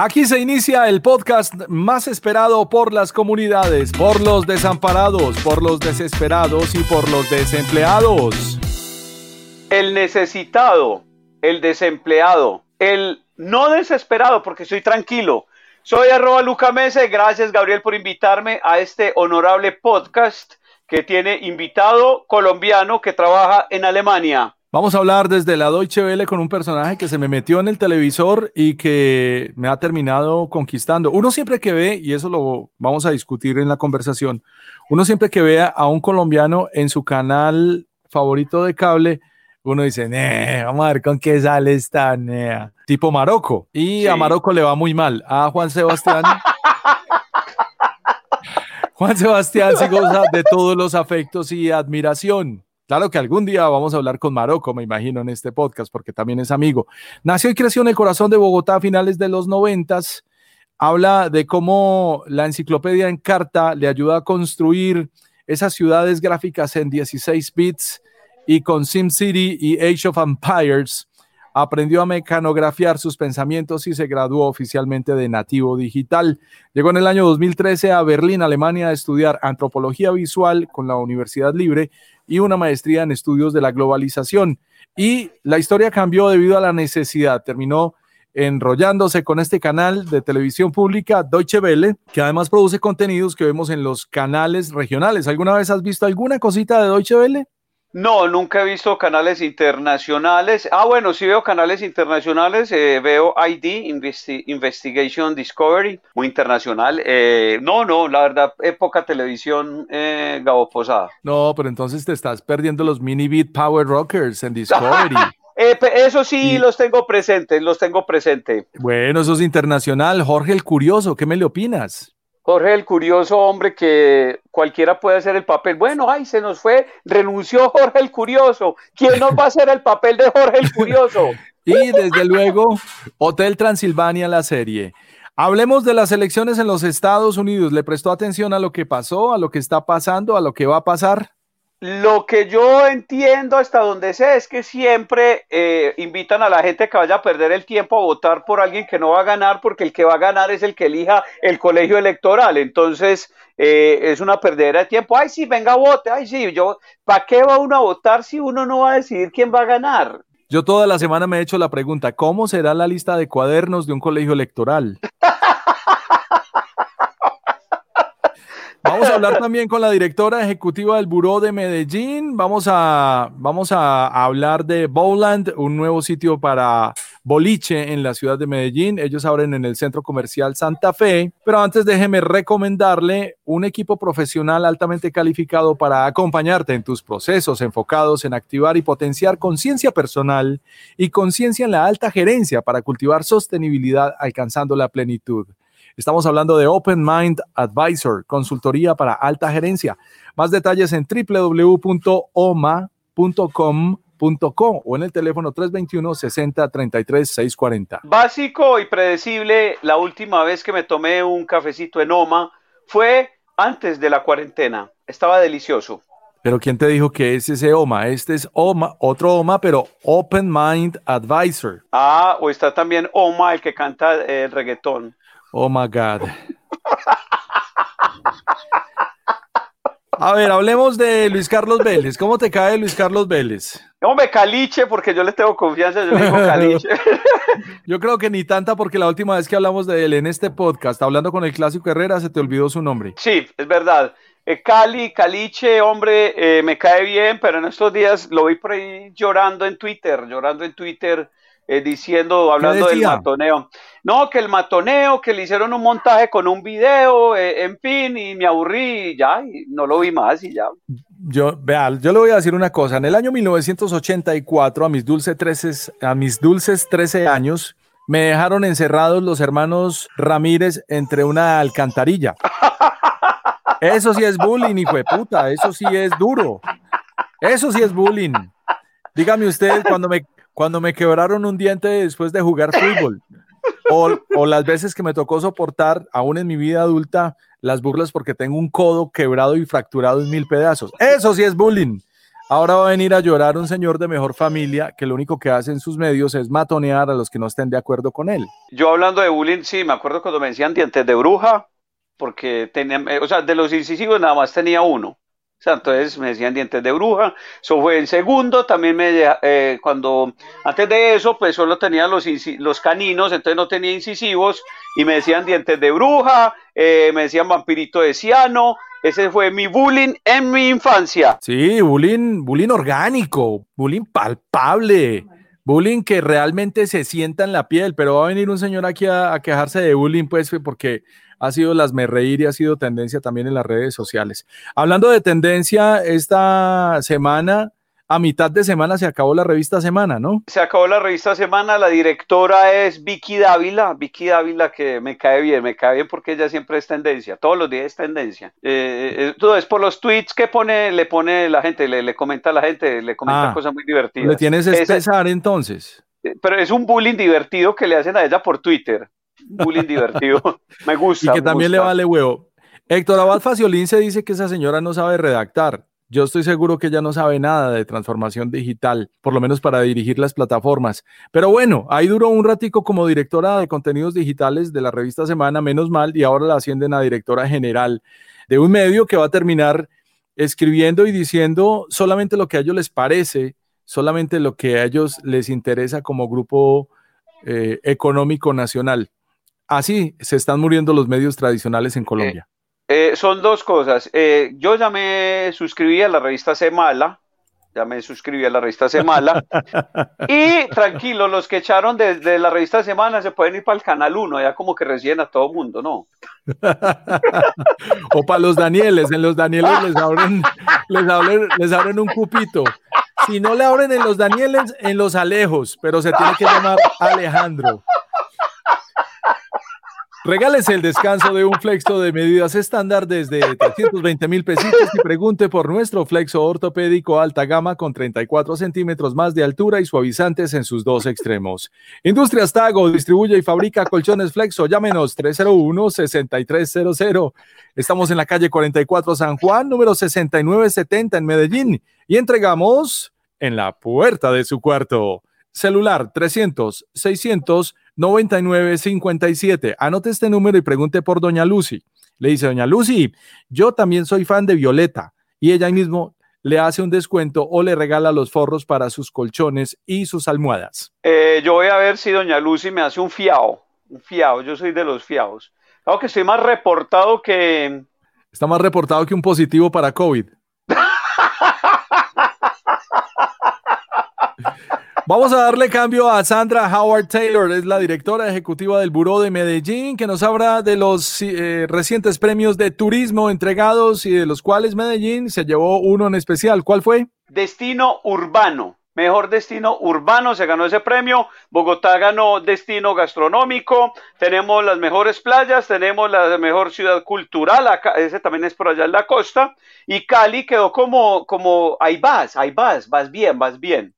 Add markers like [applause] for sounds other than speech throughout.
Aquí se inicia el podcast más esperado por las comunidades, por los desamparados, por los desesperados y por los desempleados. El necesitado, el desempleado, el no desesperado porque estoy tranquilo. Soy arroba Luca Mese, gracias Gabriel por invitarme a este honorable podcast que tiene invitado colombiano que trabaja en Alemania. Vamos a hablar desde la Deutsche Welle con un personaje que se me metió en el televisor y que me ha terminado conquistando. Uno siempre que ve, y eso lo vamos a discutir en la conversación, uno siempre que vea a un colombiano en su canal favorito de cable, uno dice, vamos a ver con qué sale esta, nea. tipo Marocco. Y a Marocco le va muy mal. A Juan Sebastián. [laughs] Juan Sebastián sí goza de todos los afectos y admiración. Claro que algún día vamos a hablar con Marocco, me imagino, en este podcast, porque también es amigo. Nació y creció en el corazón de Bogotá a finales de los noventas. Habla de cómo la enciclopedia en carta le ayuda a construir esas ciudades gráficas en 16 bits y con SimCity y Age of Empires aprendió a mecanografiar sus pensamientos y se graduó oficialmente de nativo digital. Llegó en el año 2013 a Berlín, Alemania, a estudiar antropología visual con la Universidad Libre y una maestría en estudios de la globalización. Y la historia cambió debido a la necesidad. Terminó enrollándose con este canal de televisión pública Deutsche Welle, que además produce contenidos que vemos en los canales regionales. ¿Alguna vez has visto alguna cosita de Deutsche Welle? No, nunca he visto canales internacionales. Ah, bueno, sí veo canales internacionales. Eh, veo ID, Investigation Discovery, muy internacional. Eh, no, no, la verdad, época televisión eh, Gabo Posada. No, pero entonces te estás perdiendo los mini beat Power Rockers en Discovery. [laughs] Eh, eso sí, los tengo presentes, los tengo presentes. Bueno, eso es internacional. Jorge el Curioso, ¿qué me le opinas? Jorge el curioso hombre que cualquiera puede hacer el papel. Bueno, ay, se nos fue, renunció Jorge el curioso. ¿Quién nos va a hacer el papel de Jorge el curioso? [laughs] y desde luego, Hotel Transilvania, la serie. Hablemos de las elecciones en los Estados Unidos. ¿Le prestó atención a lo que pasó, a lo que está pasando, a lo que va a pasar? Lo que yo entiendo hasta donde sé es que siempre eh, invitan a la gente que vaya a perder el tiempo a votar por alguien que no va a ganar, porque el que va a ganar es el que elija el colegio electoral. Entonces, eh, es una perdera de tiempo. Ay, sí, venga, vote. Ay, sí, yo, ¿para qué va uno a votar si uno no va a decidir quién va a ganar? Yo toda la semana me he hecho la pregunta, ¿cómo será la lista de cuadernos de un colegio electoral? [laughs] Vamos a hablar también con la directora ejecutiva del Buró de Medellín. Vamos a, vamos a hablar de Bowland, un nuevo sitio para boliche en la ciudad de Medellín. Ellos abren en el centro comercial Santa Fe. Pero antes déjeme recomendarle un equipo profesional altamente calificado para acompañarte en tus procesos enfocados en activar y potenciar conciencia personal y conciencia en la alta gerencia para cultivar sostenibilidad alcanzando la plenitud. Estamos hablando de Open Mind Advisor, consultoría para alta gerencia. Más detalles en www.oma.com.co o en el teléfono 321 60 33 640. Básico y predecible, la última vez que me tomé un cafecito en OMA fue antes de la cuarentena. Estaba delicioso. Pero ¿quién te dijo que es ese OMA? Este es OMA, otro OMA, pero Open Mind Advisor. Ah, o está también OMA, el que canta el reggaetón. Oh my God. A ver, hablemos de Luis Carlos Vélez. ¿Cómo te cae Luis Carlos Vélez? Hombre, Caliche, porque yo le tengo confianza, yo le digo Caliche. [laughs] yo creo que ni tanta, porque la última vez que hablamos de él en este podcast, hablando con el clásico Herrera, se te olvidó su nombre. Sí, es verdad. Eh, Cali, Caliche, hombre, eh, me cae bien, pero en estos días lo vi por ahí llorando en Twitter, llorando en Twitter, eh, diciendo, hablando del matoneo. No, que el matoneo, que le hicieron un montaje con un video, en fin, y me aburrí y ya, y no lo vi más y ya. Yo, vea, yo le voy a decir una cosa. En el año 1984, a mis dulces 13, a mis dulces 13 años, me dejaron encerrados los hermanos Ramírez entre una alcantarilla. Eso sí es bullying, hijo de puta. Eso sí es duro. Eso sí es bullying. Dígame usted, cuando me, cuando me quebraron un diente después de jugar fútbol, o, las veces que me tocó soportar, aún en mi vida adulta, las burlas porque tengo un codo quebrado y fracturado en mil pedazos. Eso sí es bullying. Ahora va a venir a llorar un señor de mejor familia que lo único que hace en sus medios es matonear a los que no estén de acuerdo con él. Yo hablando de bullying, sí, me acuerdo cuando me decían dientes de bruja, porque tenía, eh, o sea, de los incisivos nada más tenía uno. O sea, entonces me decían dientes de bruja. Eso fue en segundo. También me, eh, cuando, antes de eso, pues solo tenía los, los caninos, entonces no tenía incisivos. Y me decían dientes de bruja, eh, me decían vampirito de ciano, ese fue mi bullying en mi infancia. Sí, bullying, bullying orgánico, bullying palpable, bullying que realmente se sienta en la piel, pero va a venir un señor aquí a, quejarse de bullying, pues, porque ha sido las me reír y ha sido tendencia también en las redes sociales. Hablando de tendencia, esta semana a mitad de semana se acabó la revista Semana, ¿no? Se acabó la revista Semana, la directora es Vicky Dávila, Vicky Dávila que me cae bien, me cae bien porque ella siempre es tendencia, todos los días es tendencia. Eh, eh todo es por los tweets que pone, le pone la gente, le, comenta a la gente, le comenta ah, cosas muy divertidas. ¿Le tienes espesar entonces? Eh, pero es un bullying divertido que le hacen a ella por Twitter. Bullying divertido. [laughs] me gusta. Y que también le vale huevo. Héctor Abad Faciolín se dice que esa señora no sabe redactar. Yo estoy seguro que ella no sabe nada de transformación digital, por lo menos para dirigir las plataformas. Pero bueno, ahí duró un ratico como directora de contenidos digitales de la revista Semana, menos mal, y ahora la ascienden a directora general de un medio que va a terminar escribiendo y diciendo solamente lo que a ellos les parece, solamente lo que a ellos les interesa como grupo eh, económico nacional. Así se están muriendo los medios tradicionales en Colombia. Eh, son dos cosas. Eh, yo ya me suscribí a la revista Semala, ya me suscribí a la revista Semala. [laughs] y tranquilo, los que echaron desde la revista Semana se pueden ir para el canal 1, ya como que reciben a todo mundo, ¿no? [laughs] o para los Danieles, en los Danieles les abren, les abren un cupito. Si no le abren en los Danieles, en los Alejos, pero se tiene que llamar Alejandro. Regálese el descanso de un flexo de medidas estándar desde 320 mil pesitos y pregunte por nuestro flexo ortopédico alta gama con 34 centímetros más de altura y suavizantes en sus dos extremos. Industrias Tago distribuye y fabrica colchones flexo. Llámenos 301-6300. Estamos en la calle 44 San Juan, número 6970 en Medellín y entregamos en la puerta de su cuarto. Celular 300 600 9957. Anote este número y pregunte por Doña Lucy. Le dice, Doña Lucy, yo también soy fan de Violeta. Y ella mismo le hace un descuento o le regala los forros para sus colchones y sus almohadas. Eh, yo voy a ver si Doña Lucy me hace un fiao. Un fiao, yo soy de los fiaos. Claro que estoy más reportado que... Está más reportado que un positivo para COVID. [laughs] Vamos a darle cambio a Sandra Howard Taylor, es la directora ejecutiva del Buró de Medellín, que nos habla de los eh, recientes premios de turismo entregados y de los cuales Medellín se llevó uno en especial. ¿Cuál fue? Destino urbano. Mejor destino urbano se ganó ese premio. Bogotá ganó destino gastronómico. Tenemos las mejores playas, tenemos la mejor ciudad cultural. Acá, ese también es por allá en la costa. Y Cali quedó como, como ahí vas, ahí vas, vas bien, vas bien.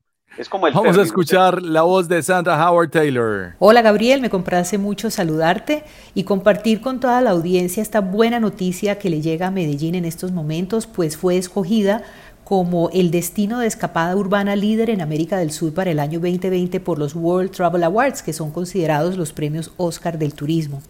Vamos a escuchar la voz de Sandra Howard Taylor. Hola Gabriel, me complace mucho saludarte y compartir con toda la audiencia esta buena noticia que le llega a Medellín en estos momentos, pues fue escogida como el destino de escapada urbana líder en América del Sur para el año 2020 por los World Travel Awards, que son considerados los premios Oscar del turismo.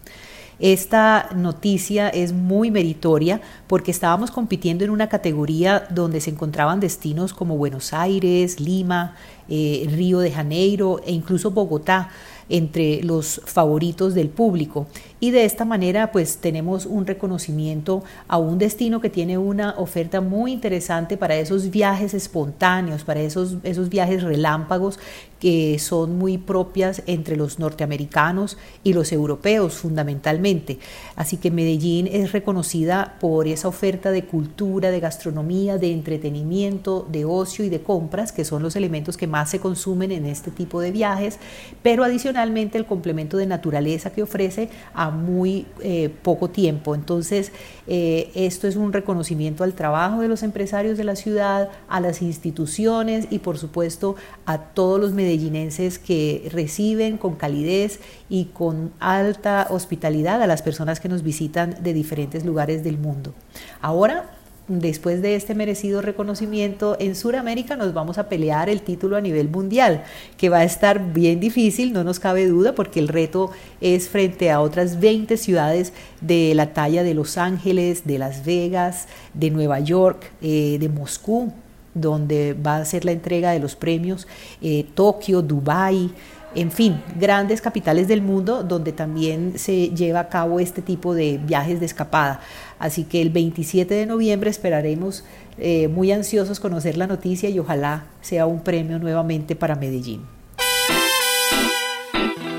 Esta noticia es muy meritoria porque estábamos compitiendo en una categoría donde se encontraban destinos como Buenos Aires, Lima, eh, Río de Janeiro e incluso Bogotá entre los favoritos del público. Y de esta manera pues tenemos un reconocimiento a un destino que tiene una oferta muy interesante para esos viajes espontáneos, para esos, esos viajes relámpagos que son muy propias entre los norteamericanos y los europeos fundamentalmente. Así que Medellín es reconocida por esa oferta de cultura, de gastronomía, de entretenimiento, de ocio y de compras, que son los elementos que más se consumen en este tipo de viajes, pero adicionalmente el complemento de naturaleza que ofrece a muy eh, poco tiempo. Entonces, eh, esto es un reconocimiento al trabajo de los empresarios de la ciudad, a las instituciones y por supuesto a todos los medellinenses que reciben con calidez y con alta hospitalidad a las personas que nos visitan de diferentes lugares del mundo. Ahora después de este merecido reconocimiento en Sudamérica nos vamos a pelear el título a nivel mundial, que va a estar bien difícil, no nos cabe duda, porque el reto es frente a otras 20 ciudades de la talla de Los Ángeles, de Las Vegas, de Nueva York, eh, de Moscú, donde va a ser la entrega de los premios, eh, Tokio, Dubái, en fin, grandes capitales del mundo donde también se lleva a cabo este tipo de viajes de escapada. Así que el 27 de noviembre esperaremos eh, muy ansiosos conocer la noticia y ojalá sea un premio nuevamente para Medellín.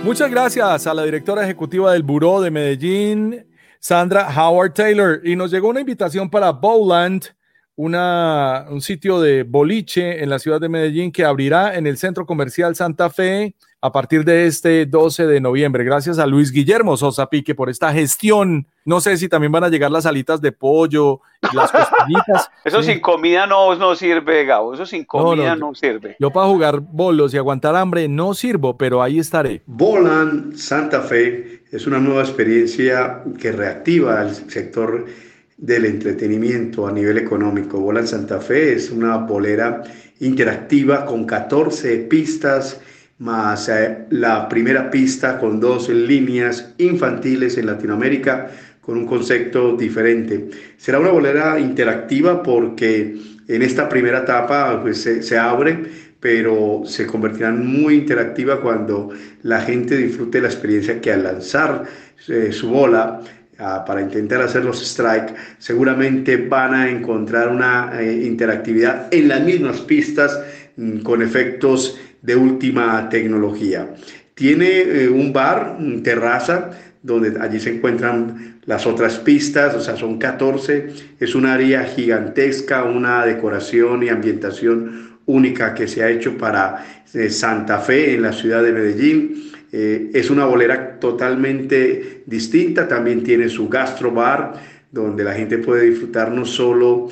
Muchas gracias a la directora ejecutiva del Buró de Medellín, Sandra Howard Taylor. Y nos llegó una invitación para Bowland, un sitio de boliche en la ciudad de Medellín que abrirá en el Centro Comercial Santa Fe a partir de este 12 de noviembre. Gracias a Luis Guillermo Sosa Pique por esta gestión. No sé si también van a llegar las alitas de pollo, las [laughs] costillitas. Eso sin comida no, no sirve, Gabo. Eso sin comida no, sirve. Yo para jugar bolos y aguantar hambre no sirvo, pero ahí estaré. Bolan Santa Fe es una nueva experiencia que reactiva el sector del entretenimiento a nivel económico. Bolan Santa Fe es una bolera interactiva con 14 pistas más eh, la primera pista con dos líneas infantiles en Latinoamérica con un concepto diferente. Será una bolera interactiva porque en esta primera etapa pues, se, abre, pero se convertirá muy interactiva cuando la gente disfrute la experiencia que al lanzar eh, su bola ah, para intentar hacer los strike, seguramente van a encontrar una eh, interactividad en las mismas pistas mm, con efectos de última tecnología. Tiene eh, un bar, terraza, donde allí se encuentran las otras pistas, o sea, son 14. Es un área gigantesca, una decoración y ambientación única que se ha hecho para eh, Santa Fe en la ciudad de Medellín. Eh, es una bolera totalmente distinta, también tiene su gastrobar, donde la gente puede disfrutar no solo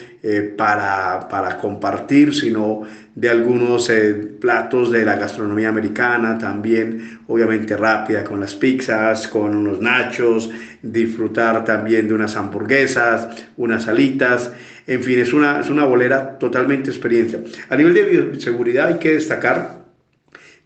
para, para compartir, sino de algunos eh, platos de la gastronomía americana, también obviamente rápida con las pizzas, con unos nachos, disfrutar también de unas hamburguesas, unas alitas, en fin, es una, es una bolera totalmente experiencia. A nivel de bioseguridad hay que destacar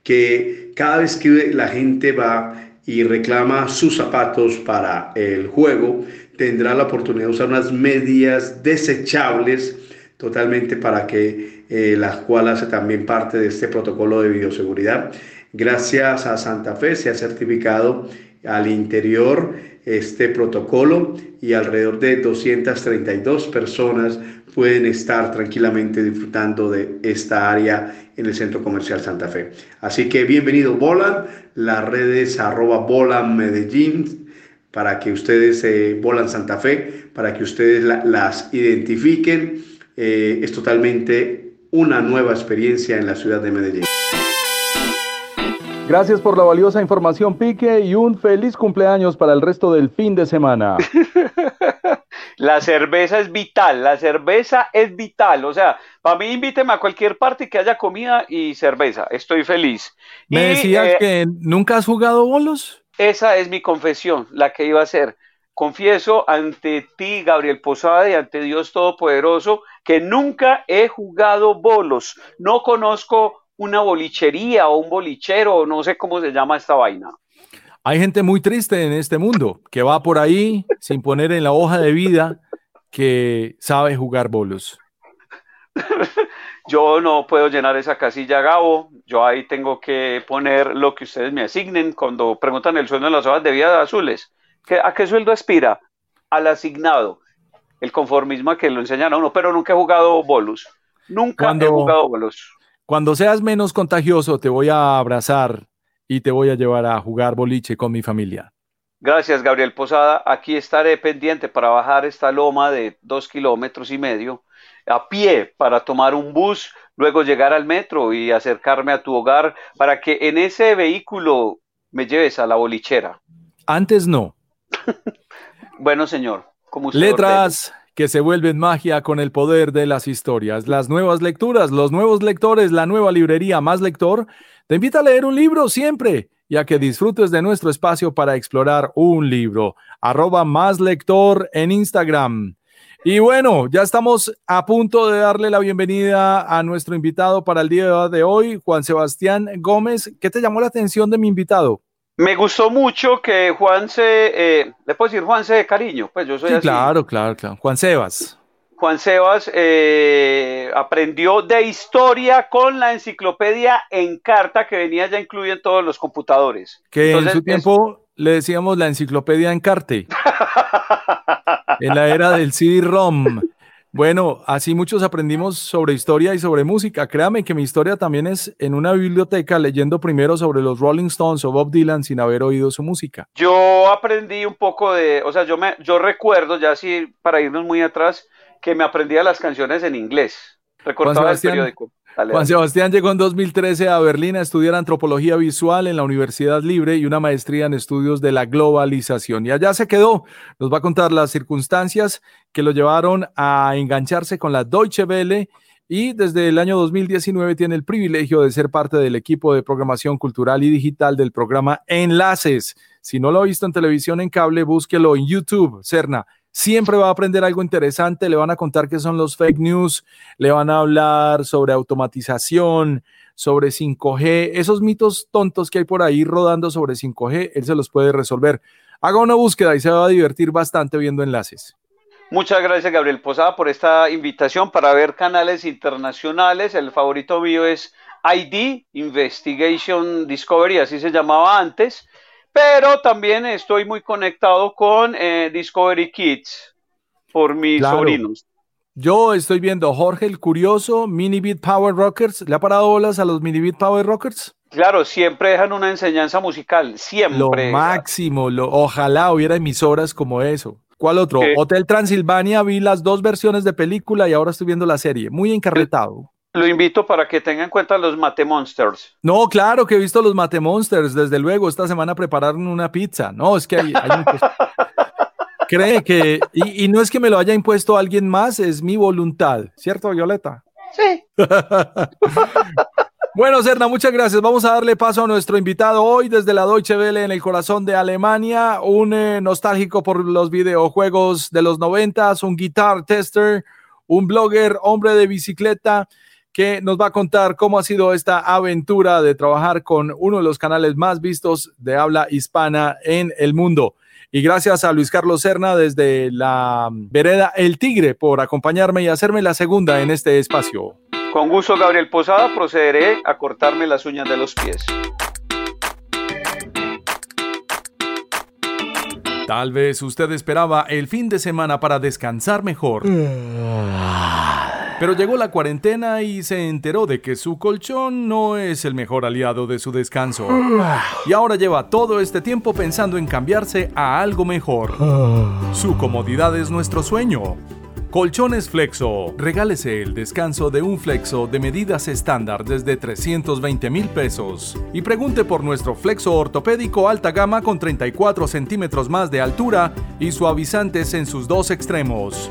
que cada vez que la gente va y reclama sus zapatos para el juego, tendrá la oportunidad de usar unas medias desechables totalmente para que eh, las cuales hace también parte de este protocolo de bioseguridad. Gracias a Santa Fe se ha certificado al interior este protocolo y alrededor de 232 personas pueden estar tranquilamente disfrutando de esta área en el Centro Comercial Santa Fe. Así que bienvenido Bolan, las redes arroba Bolan Medellín para que ustedes, eh, Bolan Santa Fe, para que ustedes las identifiquen eh, es totalmente una nueva experiencia en la ciudad de Medellín. Gracias por la valiosa información, Pique, y un feliz cumpleaños para el resto del fin de semana. [laughs] la cerveza es vital, la cerveza es vital. O sea, para mí invíteme a cualquier parte que haya comida y cerveza. Estoy feliz. ¿Me decías eh, que nunca has jugado bolos? Esa es mi confesión, la que iba a hacer. Confieso ante ti, Gabriel Posada, y ante Dios Todopoderoso, que nunca he jugado bolos. No conozco una bolichería o un bolichero, no sé cómo se llama esta vaina. Hay gente muy triste en este mundo que va por ahí sin poner en la hoja de vida que sabe jugar bolos. [laughs] Yo no puedo llenar esa casilla, Gabo. Yo ahí tengo que poner lo que ustedes me asignen cuando preguntan el sueldo en las hojas de vida azules. ¿A qué sueldo aspira? Al asignado. El conformismo a que lo enseñan a uno, pero nunca he jugado bolos. Nunca he jugado bolos. Cuando seas menos contagioso, te voy a abrazar y te voy a llevar a jugar boliche con mi familia. Gracias, Gabriel Posada. Aquí estaré pendiente para bajar esta loma de dos kilómetros y medio a pie para tomar un bus, luego llegar al metro y acercarme a tu hogar para que en ese vehículo me lleves a la bolichera. Antes no. [laughs] bueno, señor. Como Letras que se vuelven magia con el poder de las historias. Las nuevas lecturas, los nuevos lectores, la nueva librería Más Lector, te invita a leer un libro siempre y a que disfrutes de nuestro espacio para explorar un libro. Arroba Más Lector en Instagram. Y bueno, ya estamos a punto de darle la bienvenida a nuestro invitado para el día de hoy, Juan Sebastián Gómez. ¿Qué te llamó la atención de mi invitado? Me gustó mucho que Juan se, eh, le puedo decir Juan se de cariño, pues yo soy sí, Claro, claro, claro. Juan Sebas. Juan Sebas eh, aprendió de historia con la enciclopedia en carta que venía ya incluida en todos los computadores. Que en su tiempo le decíamos la enciclopedia en carte. [laughs] en la era del CD-ROM. Bueno, así muchos aprendimos sobre historia y sobre música. Créame que mi historia también es en una biblioteca leyendo primero sobre los Rolling Stones o Bob Dylan sin haber oído su música. Yo aprendí un poco de, o sea, yo me, yo recuerdo ya así para irnos muy atrás que me aprendía las canciones en inglés. Recortaba el periódico. Juan Sebastián llegó en 2013 a Berlín a estudiar antropología visual en la Universidad Libre y una maestría en estudios de la globalización. Y allá se quedó. Nos va a contar las circunstancias que lo llevaron a engancharse con la Deutsche Welle y desde el año 2019 tiene el privilegio de ser parte del equipo de programación cultural y digital del programa Enlaces. Si no lo ha visto en televisión en cable, búsquelo en YouTube, Cerna siempre va a aprender algo interesante, le van a contar qué son los fake news, le van a hablar sobre automatización, sobre 5G, esos mitos tontos que hay por ahí rodando sobre 5G, él se los puede resolver. Haga una búsqueda y se va a divertir bastante viendo enlaces. Muchas gracias, Gabriel Posada, por esta invitación para ver canales internacionales. El favorito mío es ID, Investigation Discovery, así se llamaba antes pero también estoy muy conectado con eh, Discovery Kids por mis sobrinos. Yo estoy viendo Jorge el Curioso, Mini Beat Power Rockers. ¿Le ha parado bolas a los Mini Beat Power Rockers? Claro, siempre dejan una enseñanza musical, siempre. Lo máximo, lo, ojalá hubiera emisoras como eso. ¿Cuál otro? Hotel Transilvania, vi las dos versiones de película y ahora estoy viendo la serie. Muy encarretado lo invito para que tenga en cuenta los Mate Monsters. No, claro que he visto los Mate Monsters. Desde luego, esta semana prepararon una pizza. No, es que hay, [laughs] Cree que, y, no es que me lo haya impuesto alguien más, es mi voluntad, ¿cierto, Violeta? Sí. [laughs] bueno, Serna, muchas gracias. Vamos a darle paso a nuestro invitado hoy desde la Deutsche Welle en el corazón de Alemania, un eh, nostálgico por los videojuegos de los noventas, un guitar tester, un blogger, hombre de bicicleta que nos va a contar cómo ha sido esta aventura de trabajar con uno de los canales más vistos de habla hispana en el mundo. Y gracias a Luis Carlos Serna desde la vereda El Tigre por acompañarme y hacerme la segunda en este espacio. Con gusto, Gabriel Posada, procederé a cortarme las uñas de los pies. Tal vez usted esperaba el fin de semana para descansar mejor. Pero llegó la cuarentena y se enteró de que su colchón no es el mejor aliado de su descanso. Y ahora lleva todo este tiempo pensando en cambiarse a algo mejor. Su comodidad es nuestro sueño. Colchones Flexo. Regálese el descanso de un Flexo de medidas estándar desde 320 mil pesos. Y pregunte por nuestro Flexo ortopédico alta gama con 34 centímetros más de altura y suavizantes en sus dos extremos.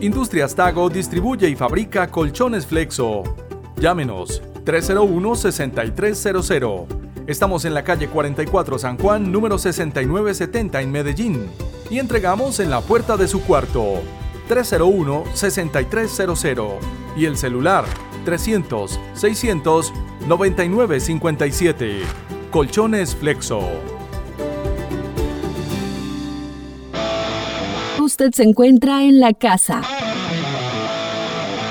Industrias Tago distribuye y fabrica colchones Flexo. Llámenos 301-6300. Estamos en la calle 44 San Juan, número 6970 en Medellín. Y entregamos en la puerta de su cuarto. 301-6300. Y el celular 300-600-9957. Colchones Flexo. Usted se encuentra en la casa.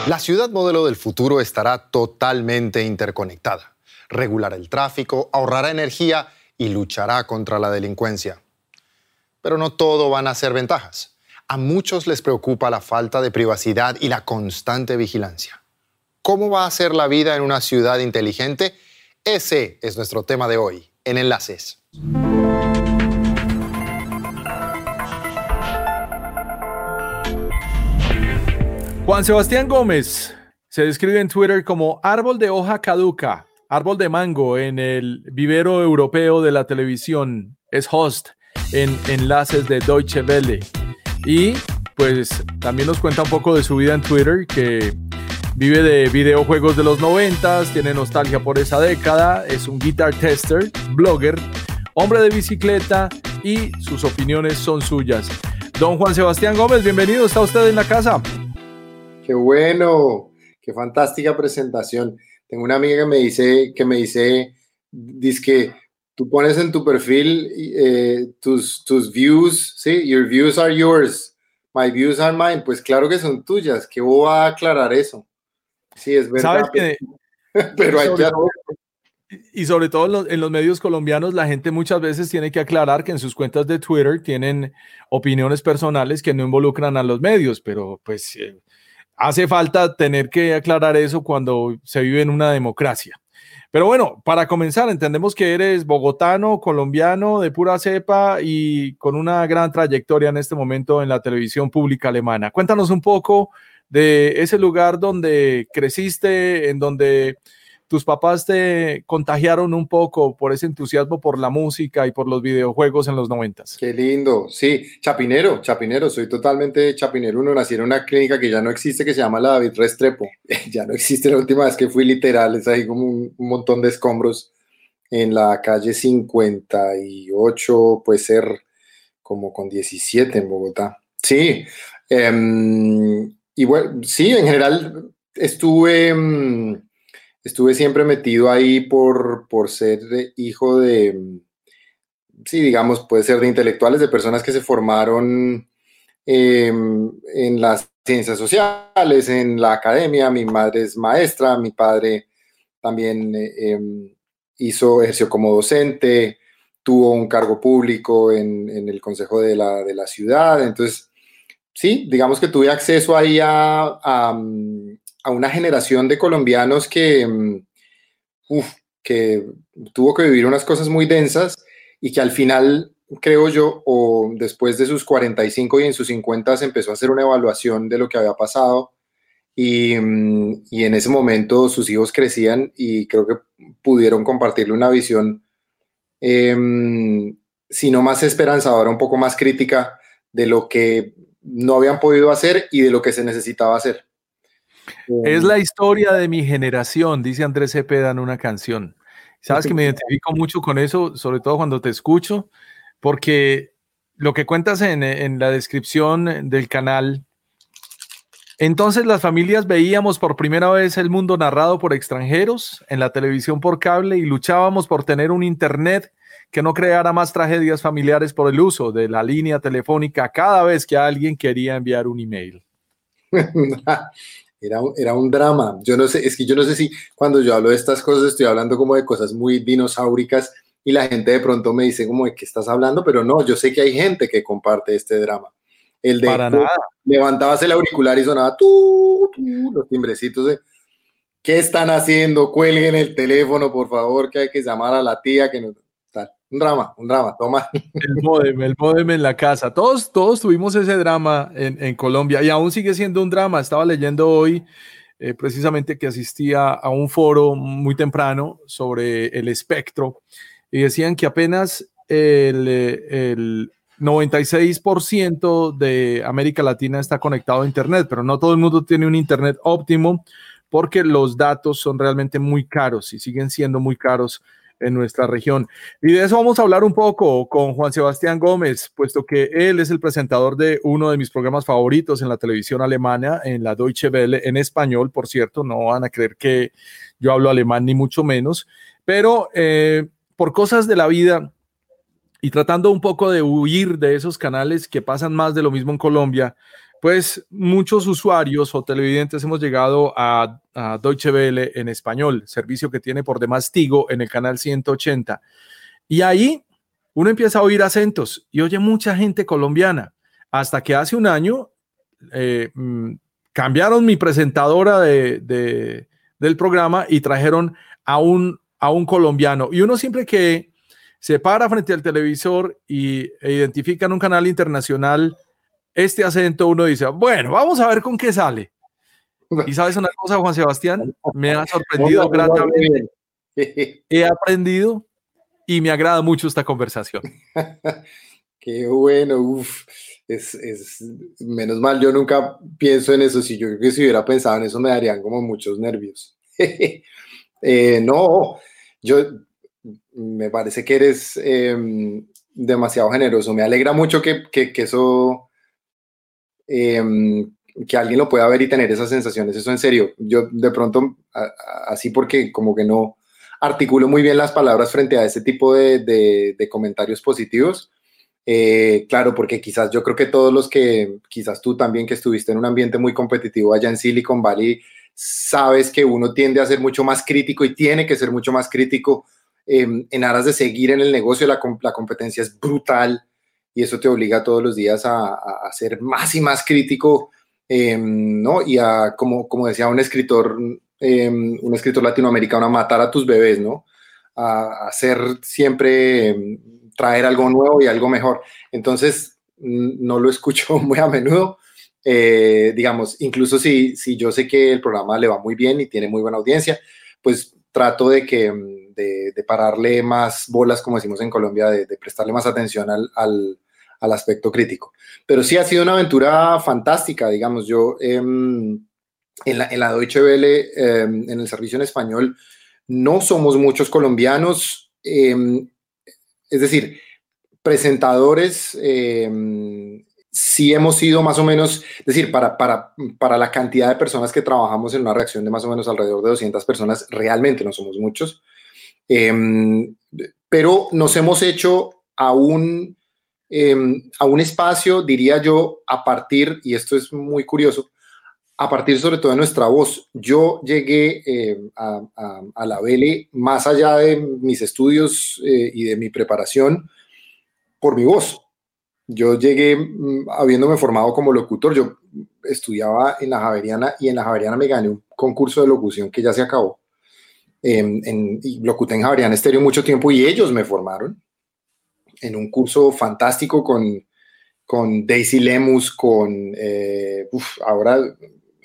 La ciudad modelo del futuro estará totalmente interconectada. Regulará el tráfico, ahorrará energía y luchará contra la delincuencia. Pero no todo van a ser ventajas. A muchos les preocupa la falta de privacidad y la constante vigilancia. ¿Cómo va a ser la vida en una ciudad inteligente? Ese es nuestro tema de hoy en Enlaces. Juan Sebastián Gómez se describe en Twitter como árbol de hoja caduca, árbol de mango en el vivero europeo de la televisión. Es host en enlaces de Deutsche Welle. Y pues también nos cuenta un poco de su vida en Twitter, que vive de videojuegos de los noventas, tiene nostalgia por esa década, es un guitar tester, blogger, hombre de bicicleta y sus opiniones son suyas. Don Juan Sebastián Gómez, bienvenido, está usted en la casa. Qué bueno, qué fantástica presentación. Tengo una amiga que me dice, que me dice, dice que tú pones en tu perfil eh, tus, tus views, ¿sí? Your views are yours, my views are mine. Pues claro que son tuyas, que voy a aclarar eso. Sí, es verdad. ¿Sabes [laughs] pero hay que y sobre todo en los, medios colombianos, la gente muchas veces tiene que aclarar que en sus cuentas de Twitter tienen opiniones personales que no involucran a los medios, pero pues eh, hace falta tener que aclarar eso cuando se vive en una democracia. Pero bueno, para comenzar, entendemos que eres bogotano, colombiano, de pura cepa y con una gran trayectoria en este momento en la televisión pública alemana. Cuéntanos un poco de ese lugar donde creciste, en donde tus papás te contagiaron un poco por ese entusiasmo por la música y por los videojuegos en los noventas. Qué lindo, sí, chapinero, chapinero, soy totalmente chapinero. Uno nací en una clínica que ya no existe, que se llama la David Restrepo. [laughs] ya no existe, la última vez que fui literal, es ahí como un, montón de escombros en la calle 58, puede ser como con 17 en Bogotá. Sí, em, y bueno, sí, en general estuve... Estuve siempre metido ahí por, por ser hijo de, sí, digamos, puede ser de intelectuales, de personas que se formaron em, en las ciencias sociales, en la academia. Mi madre es maestra, mi padre también em, hizo, ejerció como docente, tuvo un cargo público en, el consejo de la, de la, ciudad. Entonces, sí, digamos que tuve acceso ahí a, a una generación de colombianos que, mm, que tuvo que vivir unas cosas muy densas y que al final, creo yo, o después de sus 45 y en sus 50 se empezó a hacer una evaluación de lo que había pasado y, mm, y en ese momento sus hijos crecían y creo que pudieron compartirle una visión, eh, si no más esperanzadora, un poco más crítica de lo que no habían podido hacer y de lo que se necesitaba hacer. Es la historia de mi generación, dice Andrés Cepeda en una canción. Sabes que me [laughs] identifico mucho con eso, sobre todo cuando te escucho, porque lo que cuentas en, en la descripción del canal, entonces las familias veíamos por primera vez el mundo narrado por extranjeros en la televisión por cable y luchábamos por tener un Internet que no creara más tragedias familiares por el uso de la línea telefónica cada vez que alguien quería enviar un email. [laughs] Era, un drama. Yo no sé, es que yo no sé si cuando yo hablo de estas cosas estoy hablando como de cosas muy dinosauricas y la gente de pronto me dice como de qué estás hablando, pero no, yo sé que hay gente que comparte este drama. El de Para nada. levantabas el auricular y sonaba tú, los timbrecitos de ¿qué están haciendo? Cuelguen el teléfono, por favor, que hay que llamar a la tía que nos un drama, un drama, toma. El modem, el modem en la casa. Todos, todos tuvimos ese drama en, Colombia y aún sigue siendo un drama. Estaba leyendo hoy eh, precisamente que asistía a un foro muy temprano sobre el espectro y decían que apenas el, el 96% de América Latina está conectado a Internet, pero no todo el mundo tiene un Internet óptimo porque los datos son realmente muy caros y siguen siendo muy caros en nuestra región. Y de eso vamos a hablar un poco con Juan Sebastián Gómez, puesto que él es el presentador de uno de mis programas favoritos en la televisión alemana, en la Deutsche Welle, en español, por cierto, no van a creer que yo hablo alemán ni mucho menos, pero eh, por cosas de la vida y tratando un poco de huir de esos canales que pasan más de lo mismo en Colombia, pues muchos usuarios o televidentes hemos llegado a, Deutsche Welle en español, servicio que tiene por demás Tigo en el canal 180. Y ahí uno empieza a oír acentos y oye mucha gente colombiana, hasta que hace un año eh, mm, cambiaron mi presentadora de, del programa y trajeron a un, a un colombiano. Y uno siempre que se para frente al televisor y, e identifica en un canal internacional este acento, uno dice, bueno, vamos a ver con qué sale. Y sabes una cosa, Juan Sebastián, me ha [laughs] sorprendido gratamente. He aprendido y me agrada mucho esta conversación. [laughs] Qué bueno, uff. Es, es, menos mal, yo nunca pienso en eso. Si yo creo que si hubiera pensado en eso, me darían como muchos nervios. [laughs] Eh, no, yo me parece que eres em, demasiado generoso. Me alegra mucho que, que, que eso Em, que alguien lo pueda ver y tener esas sensaciones. Eso en serio, yo de pronto, así porque como que no articulo muy bien las palabras frente a ese tipo de, comentarios positivos. Eh, claro, porque quizás yo creo que todos los que, quizás tú también que estuviste en un ambiente muy competitivo allá en Silicon Valley, sabes que uno tiende a ser mucho más crítico y tiene que ser mucho más crítico em, en aras de seguir en el negocio. La, la competencia es brutal y eso te obliga todos los días a, ser más y más crítico, em, ¿no? Y a, como, como decía un escritor, em, un escritor latinoamericano, a matar a tus bebés, ¿no? A, hacer siempre, em, traer algo nuevo y algo mejor. Entonces, no lo [laughs] escucho muy a menudo. Eh, digamos, incluso si, si yo sé que el programa le va muy bien y tiene muy buena audiencia, pues trato de que de, pararle más bolas, como decimos en Colombia, de, prestarle más atención al, al aspecto crítico. Pero sí ha sido una aventura fantástica, digamos, yo em, en, la, en la Deutsche Welle, em, en el servicio en español, no somos muchos colombianos, em, es decir, presentadores, sí hemos sido más o menos, es decir, para, para, para la cantidad de personas que trabajamos en una reacción de más o menos alrededor de 200 personas, realmente no somos muchos, pero nos hemos hecho a un Em, a un espacio, diría yo, a partir, y esto es muy curioso, a partir sobre todo de nuestra voz. Yo llegué em, a, la Vele más allá de mis estudios eh, y de mi preparación por mi voz. Yo llegué mm, habiéndome formado como locutor, yo estudiaba en la Javeriana y en la Javeriana me gané un concurso de locución que ya se acabó. Em, en, y locuté en Javeriana Estéreo mucho tiempo y ellos me formaron en un curso fantástico con, con Daisy Lemus, con, eh, ahora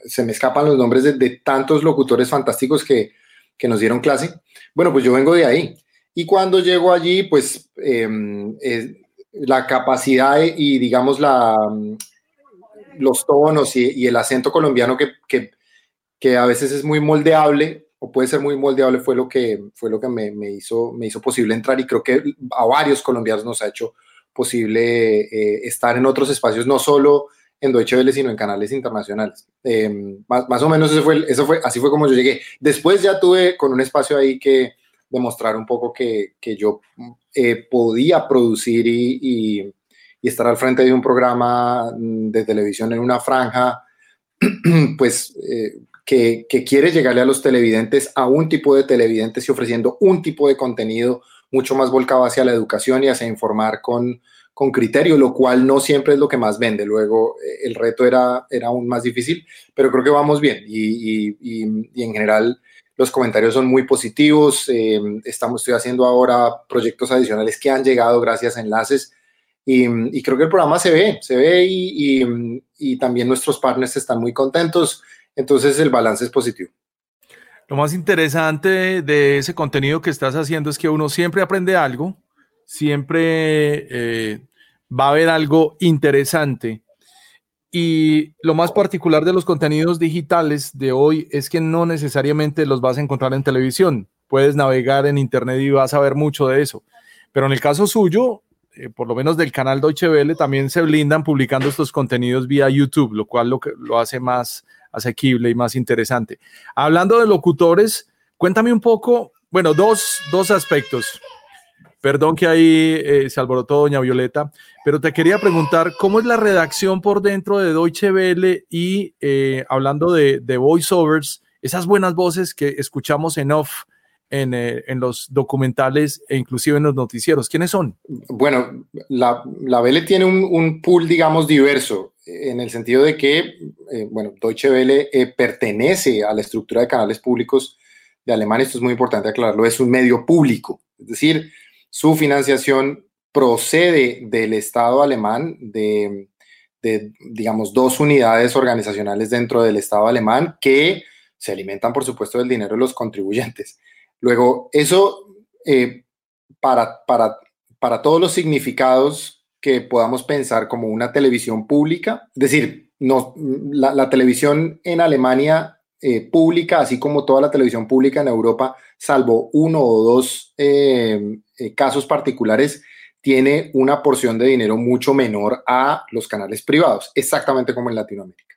se me escapan los nombres de, tantos locutores fantásticos que, que, nos dieron clase. Bueno, pues yo vengo de ahí. Y cuando llego allí, pues em, la capacidad y digamos la, los tonos y, y el acento colombiano que, que, que, a veces es muy moldeable, o puede ser muy moldeable fue lo que, fue lo que me, me, hizo, me hizo posible entrar y creo que a varios colombianos nos ha hecho posible eh, estar en otros espacios, no solo en Deutsche Welle, sino en canales internacionales. Em, más, más, o menos eso fue, eso fue, así fue como yo llegué. Después ya tuve con un espacio ahí que demostrar un poco que, que yo eh, podía producir y, y, y, estar al frente de un programa de televisión en una franja, [clears throat] pues eh, que, quiere llegarle a los televidentes, a un tipo de televidentes y ofreciendo un tipo de contenido mucho más volcado hacia la educación y hacia informar con, con criterio, lo cual no siempre es lo que más vende. Luego eh, el reto era, era aún más difícil, pero creo que vamos bien y, y, en general los comentarios son muy positivos. Eh, estamos, estoy haciendo ahora proyectos adicionales que han llegado gracias a enlaces y, y creo que el programa se ve, se ve y, también nuestros partners están muy contentos. Entonces el balance es positivo. Lo más interesante de ese contenido que estás haciendo es que uno siempre aprende algo, siempre eh, va a haber algo interesante. Y lo más particular de los contenidos digitales de hoy es que no necesariamente los vas a encontrar en televisión. Puedes navegar en Internet y vas a ver mucho de eso. Pero en el caso suyo, eh, por lo menos del canal Deutsche Welle, también se blindan publicando estos contenidos vía YouTube, lo cual lo, lo hace más asequible y más interesante. Hablando de locutores, cuéntame un poco, bueno, dos, dos aspectos. Perdón que ahí eh, se alborotó doña Violeta, pero te quería preguntar, ¿cómo es la redacción por dentro de Deutsche Welle y eh, hablando de, de voiceovers, esas buenas voces que escuchamos en off? En, eh, en, los documentales e inclusive en los noticieros. ¿Quiénes son? Bueno, la, la tiene un, un, pool, digamos, diverso, en el sentido de que, eh, bueno, Deutsche Welle eh, pertenece a la estructura de canales públicos de Alemania, esto es muy importante aclararlo, es un medio público, es decir, su financiación procede del Estado alemán, de, de, digamos, dos unidades organizacionales dentro del Estado alemán que se alimentan, por supuesto, del dinero de los contribuyentes. Luego, eso eh, para, para, para todos los significados que podamos pensar como una televisión pública, es decir, no, la, televisión en Alemania eh, pública, así como toda la televisión pública en Europa, salvo uno o dos eh, casos particulares, tiene una porción de dinero mucho menor a los canales privados, exactamente como en Latinoamérica.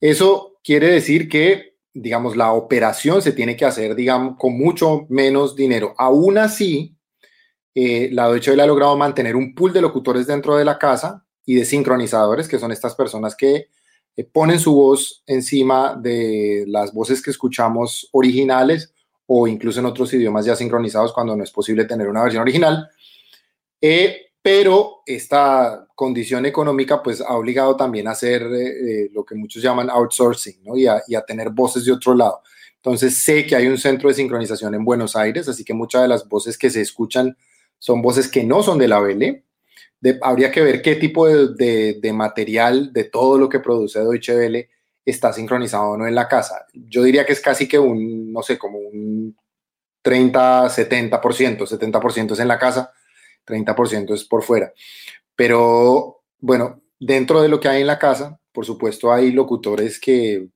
Eso quiere decir que, digamos, la operación se tiene que hacer, digamos, con mucho menos dinero. Aún así, eh, la Deutsche Welle ha logrado mantener un pool de locutores dentro de la casa y de sincronizadores, que son estas personas que eh, ponen su voz encima de las voces que escuchamos originales o incluso en otros idiomas ya sincronizados cuando no es posible tener una versión original. Eh, pero esta condición económica pues ha obligado también a hacer eh, lo que muchos llaman outsourcing ¿no? y, a, y, a, tener voces de otro lado. Entonces sé que hay un centro de sincronización en Buenos Aires, así que muchas de las voces que se escuchan son voces que no son de la Welle. De, habría que ver qué tipo de, de, de, material de todo lo que produce Deutsche Welle está sincronizado o no en la casa. Yo diría que es casi que un, no sé, como un 30, 70%, 70% es en la casa, 30% es por fuera. Pero bueno, dentro de lo que hay en la casa, por supuesto hay locutores que,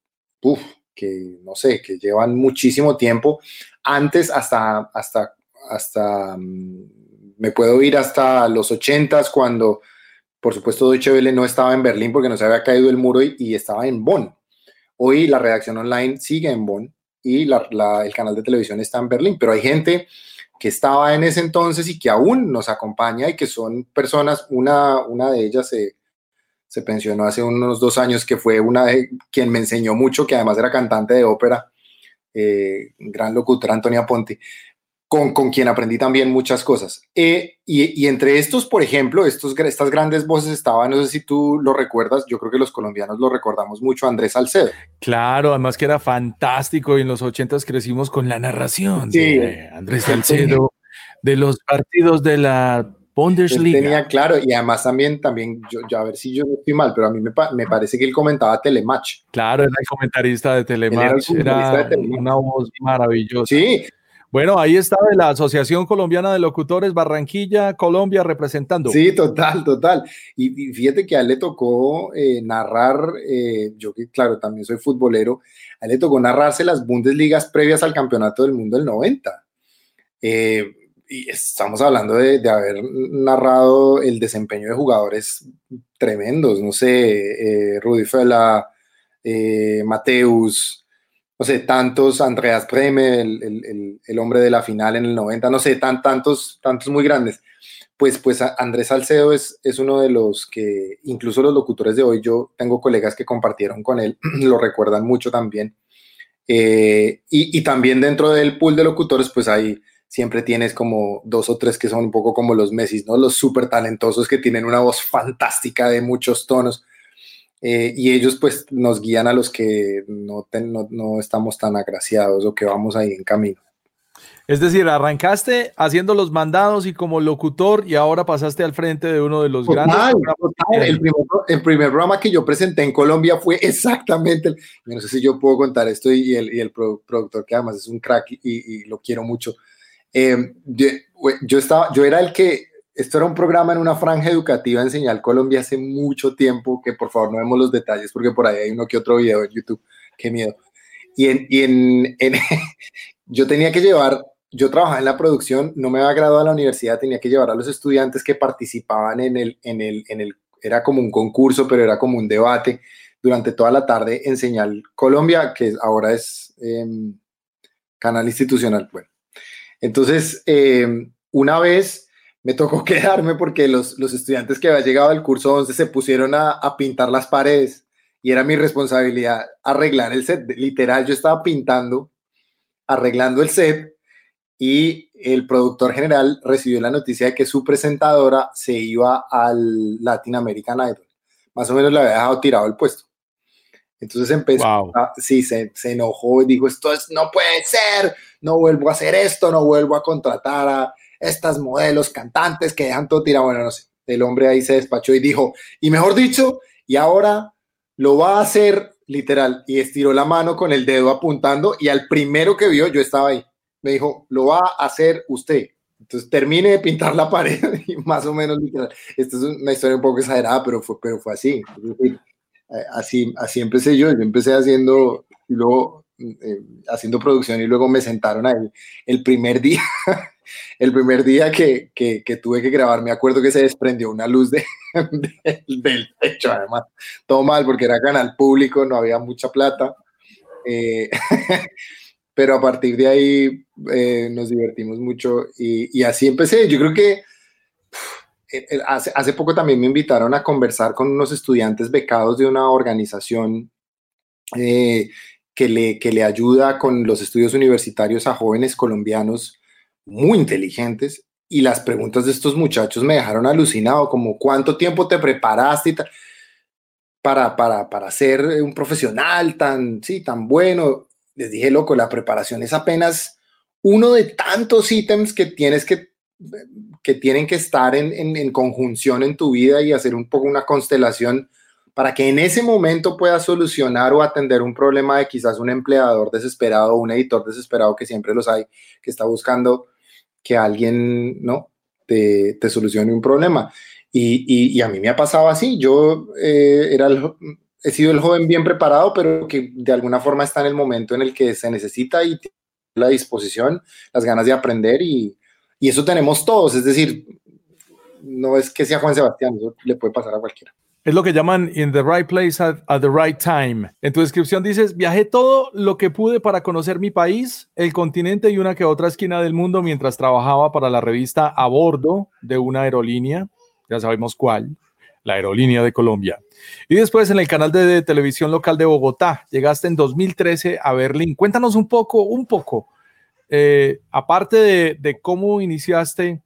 uf, que no sé, que llevan muchísimo tiempo. Antes hasta, hasta, hasta, me puedo ir hasta los 80s cuando, por supuesto, Deutsche Welle no estaba en Berlín porque no se había caído el muro y, y estaba en Bonn. Hoy la redacción online sigue en Bonn y la, el canal de televisión está en Berlín, pero hay gente que estaba en ese entonces y que aún nos acompaña y que son personas, una, una de ellas se, se pensionó hace unos dos años, que fue una de quien me enseñó mucho, que además era cantante de ópera, eh, gran locutora Antonia Ponti, con, con, quien aprendí también muchas cosas. Eh, y, y, entre estos, por ejemplo, estos, estas grandes voces estaban, no sé si tú lo recuerdas, yo creo que los colombianos lo recordamos mucho, Andrés Salcedo. Claro, además que era fantástico y en los ochentas crecimos con la narración sí. de Andrés Salcedo de los partidos de la Bundesliga. Él tenía claro, y además también, también yo, yo, a ver si yo no estoy mal, pero a mí me, me parece que él comentaba Telematch. Claro, era el comentarista de Telematch, era, era de Telematch. una voz maravillosa. Sí, bueno, ahí está de la Asociación Colombiana de Locutores Barranquilla, Colombia, representando. Sí, total, total. Y, fíjate que a él le tocó eh, narrar, eh, yo que claro, también soy futbolero, a él le tocó narrarse las Bundesligas previas al Campeonato del Mundo del 90. Eh, y estamos hablando de, de, haber narrado el desempeño de jugadores tremendos, no sé, Rudy Fela, Mateus, no sé, tantos, Andreas Breme, el, el, el, hombre de la final en el 90, no sé, tan, tantos, tantos muy grandes. Pues, pues Andrés Salcedo es, es uno de los que, incluso los locutores de hoy, yo tengo colegas que compartieron con él, [clears throat] lo recuerdan mucho también. Eh, y, y, también dentro del pool de locutores, pues ahí siempre tienes como dos o tres que son un poco como los Messi, ¿no? Los súper talentosos que tienen una voz fantástica de muchos tonos eh, y ellos pues nos guían a los que no, ten, no, no, estamos tan agraciados o que vamos ahí en camino. Es decir, arrancaste haciendo los mandados y como locutor y ahora pasaste al frente de uno de los grandes. El, primer, el, primer, programa que yo presenté en Colombia fue exactamente, el, no sé si yo puedo contar esto y el, y el productor que además es un crack y, y lo quiero mucho. Eh, yo, yo, estaba, yo era el que esto era un programa en una franja educativa en Señal Colombia hace mucho tiempo, que por favor no vemos los detalles porque por ahí hay uno que otro video en YouTube, qué miedo. Y, en, y en, en [laughs] yo tenía que llevar, yo trabajaba en la producción, no me había graduado a la universidad, tenía que llevar a los estudiantes que participaban en el, en el, en el, era como un concurso, pero era como un debate durante toda la tarde en Señal Colombia, que ahora es eh, canal institucional. Bueno, entonces... Eh, una vez me tocó [laughs] quedarme porque los, los estudiantes que habían llegado al curso 11 se pusieron a, a pintar las paredes y era mi responsabilidad arreglar el set. Literal, yo estaba pintando, arreglando el set y el productor general recibió la noticia de que su presentadora se iba al Latin American Idol. Más o menos le había dejado tirado el puesto. Entonces empezó, sí, se, se, enojó y dijo, esto es, no puede ser, no vuelvo a hacer esto, no vuelvo a contratar a estas modelos cantantes que dejan todo tirado. Bueno, no sé, el hombre ahí se despachó y dijo, y mejor dicho, y ahora lo va a hacer literal, y estiró la mano con el dedo apuntando y al primero que vio, yo estaba ahí, me dijo, lo va a hacer usted. Entonces termine de pintar la [laughs] pared y más o menos literal. Esta es una historia un poco exagerada, pero fue, pero fue así. Eh, así, así empecé yo. Yo empecé haciendo, y luego eh, haciendo producción y luego me sentaron ahí. El primer día, [laughs] el primer día que, que, tuve que grabar, me acuerdo que se desprendió una luz [laughs] de, del techo, además, todo mal porque era canal público, no había mucha plata. Eh, [laughs] pero a partir de ahí eh, nos divertimos mucho y, así empecé. Yo creo que hace, hace poco también me invitaron a conversar con unos estudiantes becados de una organización eh, que, le, que le ayuda con los estudios universitarios a jóvenes colombianos muy inteligentes y las preguntas de estos muchachos me dejaron alucinado, como cuánto tiempo te preparaste para, para, para ser un profesional tan, sí, tan bueno. Les dije, loco, la preparación es apenas uno de tantos ítems que tienes que, que tienen que estar en, en, en conjunción en tu vida y hacer un poco una constelación para que en ese momento puedas solucionar o atender un problema de quizás un empleador desesperado o un editor desesperado que siempre los hay, que está buscando que alguien, ¿no? Te, te solucione un problema. Y, y, a mí me ha pasado así. Yo eh, era he sido el joven bien preparado, pero que de alguna forma está en el momento en el que se necesita y la disposición, las ganas de aprender y, y eso tenemos todos. Es decir, no es que sea Juan Sebastián, le puede pasar a cualquiera. Es lo que llaman in the right place at, the right time. En tu descripción dices, viajé todo lo que pude para conocer mi país, el continente y una que otra esquina del mundo mientras trabajaba para la revista a bordo de una aerolínea, ya sabemos cuál, la aerolínea de Colombia. Y después en el canal de, televisión local de Bogotá, llegaste en 2013 a Berlín. Cuéntanos un poco, un poco, eh, aparte de, de cómo iniciaste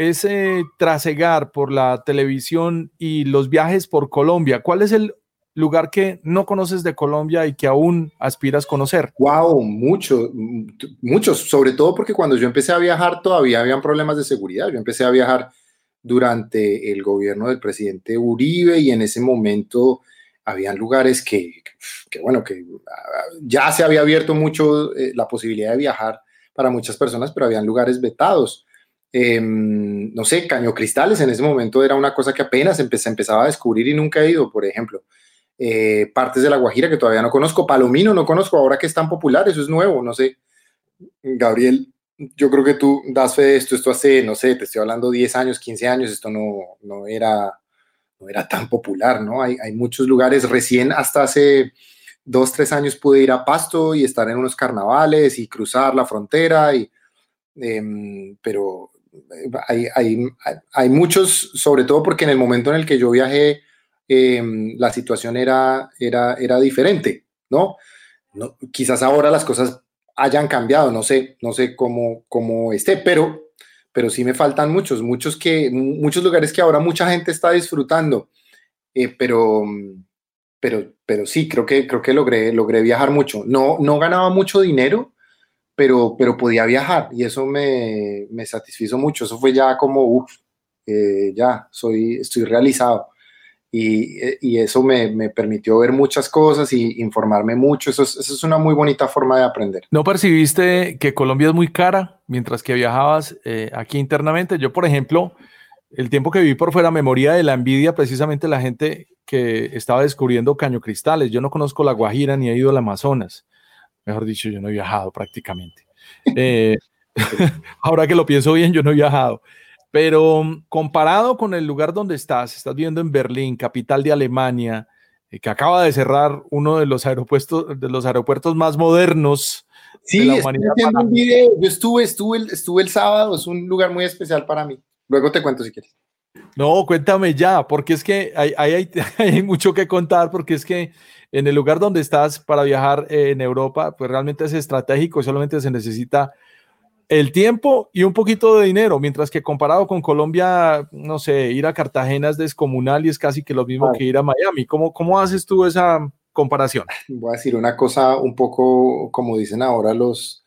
ese trasegar por la televisión y los viajes por Colombia, ¿cuál es el lugar que no conoces de Colombia y que aún aspiras conocer? Wow, muchos, muchos, sobre todo porque cuando yo empecé a viajar todavía habían problemas de seguridad. Yo empecé a viajar durante el gobierno del presidente Uribe y en ese momento habían lugares que, que bueno, que ah, ya se había abierto mucho eh, la posibilidad de viajar para muchas personas, pero habían lugares vetados. Em, no sé, Caño Cristales en ese momento era una cosa que apenas empezaba a descubrir y nunca he ido, por ejemplo. Eh, partes de La Guajira que todavía no conozco, Palomino no conozco, ahora que es tan popular, eso es nuevo, no sé. Gabriel, yo creo que tú das fe de esto, esto hace, no sé, te estoy hablando 10 años, 15 años, esto no, no, era, no era tan popular, ¿no? Hay, hay muchos lugares, recién hasta hace dos, tres años pude ir a Pasto y estar en unos carnavales y cruzar la frontera, y, em, pero hay, hay, hay, muchos, sobre todo porque en el momento en el que yo viajé, em, la situación era, era, era diferente, ¿no? ¿no? Quizás ahora las cosas hayan cambiado, no sé, no sé cómo, cómo esté, pero, pero sí me faltan muchos, muchos, que, muchos lugares que ahora mucha gente está disfrutando, eh, pero, pero, pero sí, creo que, creo que logré, logré viajar mucho. No, no ganaba mucho dinero, pero, pero podía viajar y eso me, me satisfizo mucho. Eso fue ya como, uff, eh, ya, soy, estoy realizado. Y, y eso me, me, permitió ver muchas cosas y informarme mucho. Eso es, una muy bonita forma de aprender. ¿No percibiste que Colombia es muy cara mientras que viajabas eh, aquí internamente? Yo, por ejemplo, el tiempo que viví por fuera me moría de la envidia precisamente la gente que estaba descubriendo caño cristales. Yo no conozco la Guajira ni he ido al Amazonas mejor dicho, yo no he viajado prácticamente. Eh, [laughs] ahora que lo pienso bien, yo no he viajado. Pero comparado con el lugar donde estás, estás viviendo en Berlín, capital de Alemania, eh, que acaba de cerrar uno de los aeropuertos, de los aeropuertos más modernos Sí, la humanidad. Haciendo un video. Yo estuve, estuve, estuve el sábado, es un lugar muy especial para mí. Luego te cuento si quieres. No, cuéntame ya, porque es que hay, hay, hay, [laughs] mucho que contar, porque es que en el lugar donde estás para viajar eh, en Europa, pues realmente es estratégico, solamente se necesita el tiempo y un poquito de dinero, mientras que comparado con Colombia, no sé, ir a Cartagena es descomunal y es casi que lo mismo que ir a Miami. ¿Cómo, ¿Cómo haces tú esa comparación? Voy a decir una cosa un poco, como dicen ahora los,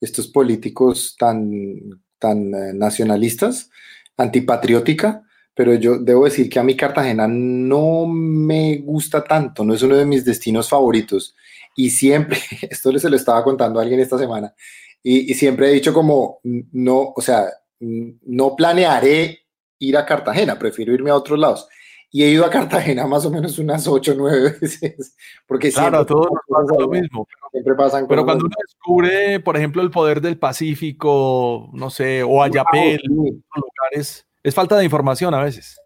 estos políticos tan, tan eh, nacionalistas, antipatriótica, pero yo debo decir que a mí Cartagena no me gusta tanto, no es uno de mis destinos favoritos. Y siempre, [laughs] esto se lo estaba contando a alguien esta semana, y, siempre he dicho como, no, o sea, no planearé ir a Cartagena, prefiero irme a otros lados. Y he ido a Cartagena más o menos unas ocho o nueve [laughs] veces. Porque claro, todos pasa lo mismo. Siempre pasan Pero cuando uno descubre, por ejemplo, el poder del Pacífico, no sé, o Ayapel, lugares, es falta de información a veces.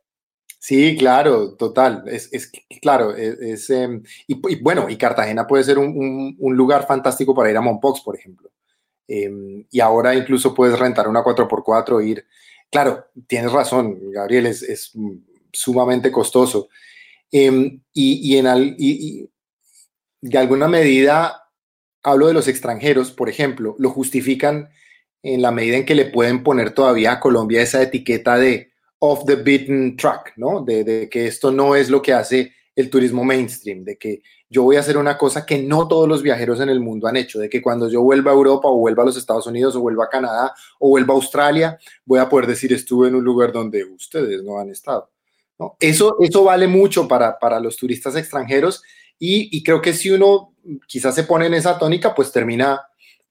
Sí, claro, total. Es, es claro, es, em, y, bueno, y Cartagena puede ser un, un, lugar fantástico para ir a Monpox, por ejemplo. Em, y ahora incluso puedes rentar una 4x4 e ir. Claro, tienes razón, Gabriel, es, sumamente costoso. Em, y, en de alguna medida, hablo de los extranjeros, por ejemplo, lo justifican en la medida en que le pueden poner todavía a Colombia esa etiqueta de off the beaten track, ¿no? de que esto no es lo que hace el turismo mainstream, de que yo voy a hacer una cosa que no todos los viajeros en el mundo han hecho, de que cuando yo vuelva a Europa o vuelva a los Estados Unidos o vuelva a Canadá o vuelva a Australia, voy a poder decir estuve en un lugar donde ustedes no han estado. ¿no? Eso, eso vale mucho para, para los turistas extranjeros y, creo que si uno quizás se pone en esa tónica, pues termina,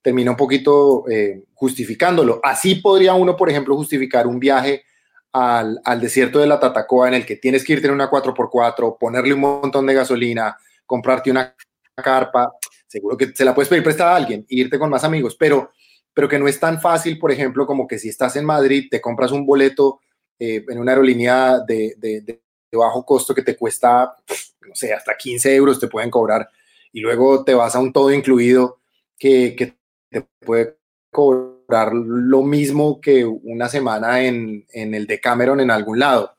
termina un poquito eh, justificándolo. Así podría uno, por ejemplo, justificar un viaje al, al, desierto de la Tatacoa en el que tienes que irte en una 4x4, ponerle un montón de gasolina, comprarte una carpa, seguro que se la puedes pedir prestada a alguien e irte con más amigos, pero, pero que no es tan fácil, por ejemplo, como que si estás en Madrid, te compras un boleto eh, en una aerolínea de, bajo costo que te cuesta, no sé, hasta 15 euros te pueden cobrar y luego te vas a un todo incluido que te puede cobrar lo mismo que una semana en, en el Decameron en algún lado.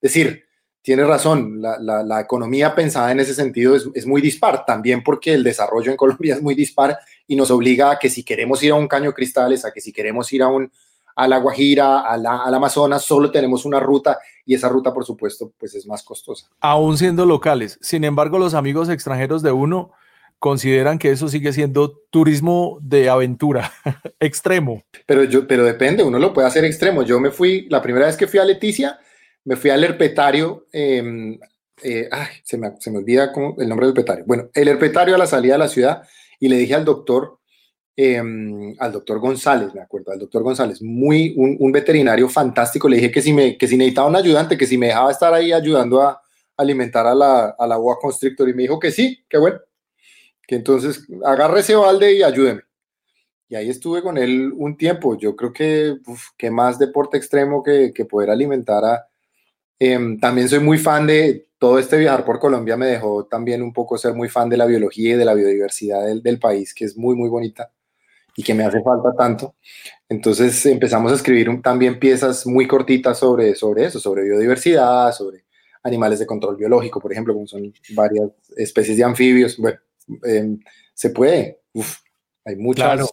Es decir, Tienes razón, la, economía pensada en ese sentido es, muy dispar, también porque el desarrollo en [laughs] Colombia es muy dispar y nos obliga a que si queremos ir a un caño cristales, a que si queremos ir a, un, a la Guajira, a la, al Amazonas, solo tenemos una ruta y esa ruta, por supuesto, pues es más costosa. Aún siendo locales. Sin embargo, los amigos extranjeros de uno consideran que eso sigue siendo turismo de aventura, [laughs] extremo. Pero, yo, pero depende, uno lo puede hacer extremo. Yo me fui, la primera vez que fui a Leticia, me fui al herpetario, em, eh, se, me, se, me, olvida el nombre del herpetario. Bueno, el herpetario a la salida de la ciudad y le dije al doctor, em, al doctor González, me acuerdo, al doctor González, muy, un, veterinario fantástico, le dije que si, me, que si necesitaba un ayudante, que si me dejaba estar ahí ayudando a alimentar a la, a la boa constrictor y me dijo que sí, que bueno, que entonces agarre ese balde y ayúdeme. Y ahí estuve con él un tiempo. Yo creo que, uf, que más deporte extremo que, que poder alimentar a, Em, también soy muy fan de todo este viajar por Colombia, me dejó también un poco ser muy fan de la biología y de la biodiversidad del, del país, que es muy, muy bonita y que me hace falta tanto. Entonces empezamos a escribir también piezas muy cortitas sobre, sobre eso, sobre biodiversidad, sobre animales de control biológico, por ejemplo, como son varias especies de anfibios. Bueno, em, se puede. hay muchas.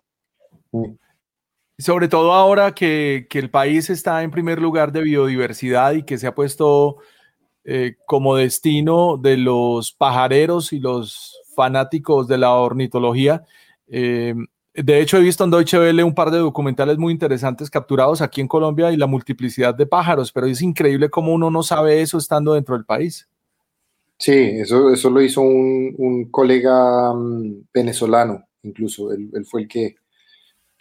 Sobre todo ahora que, el país está en primer lugar de biodiversidad y que se ha puesto eh, como destino de los pajareros y los fanáticos de la ornitología. Eh, de hecho, he visto en Deutsche Welle un par de documentales muy interesantes capturados aquí en Colombia y la multiplicidad de pájaros, pero es increíble cómo uno no sabe eso estando dentro del país. Sí, eso, eso lo hizo un, colega mm, venezolano, incluso. él, fue el que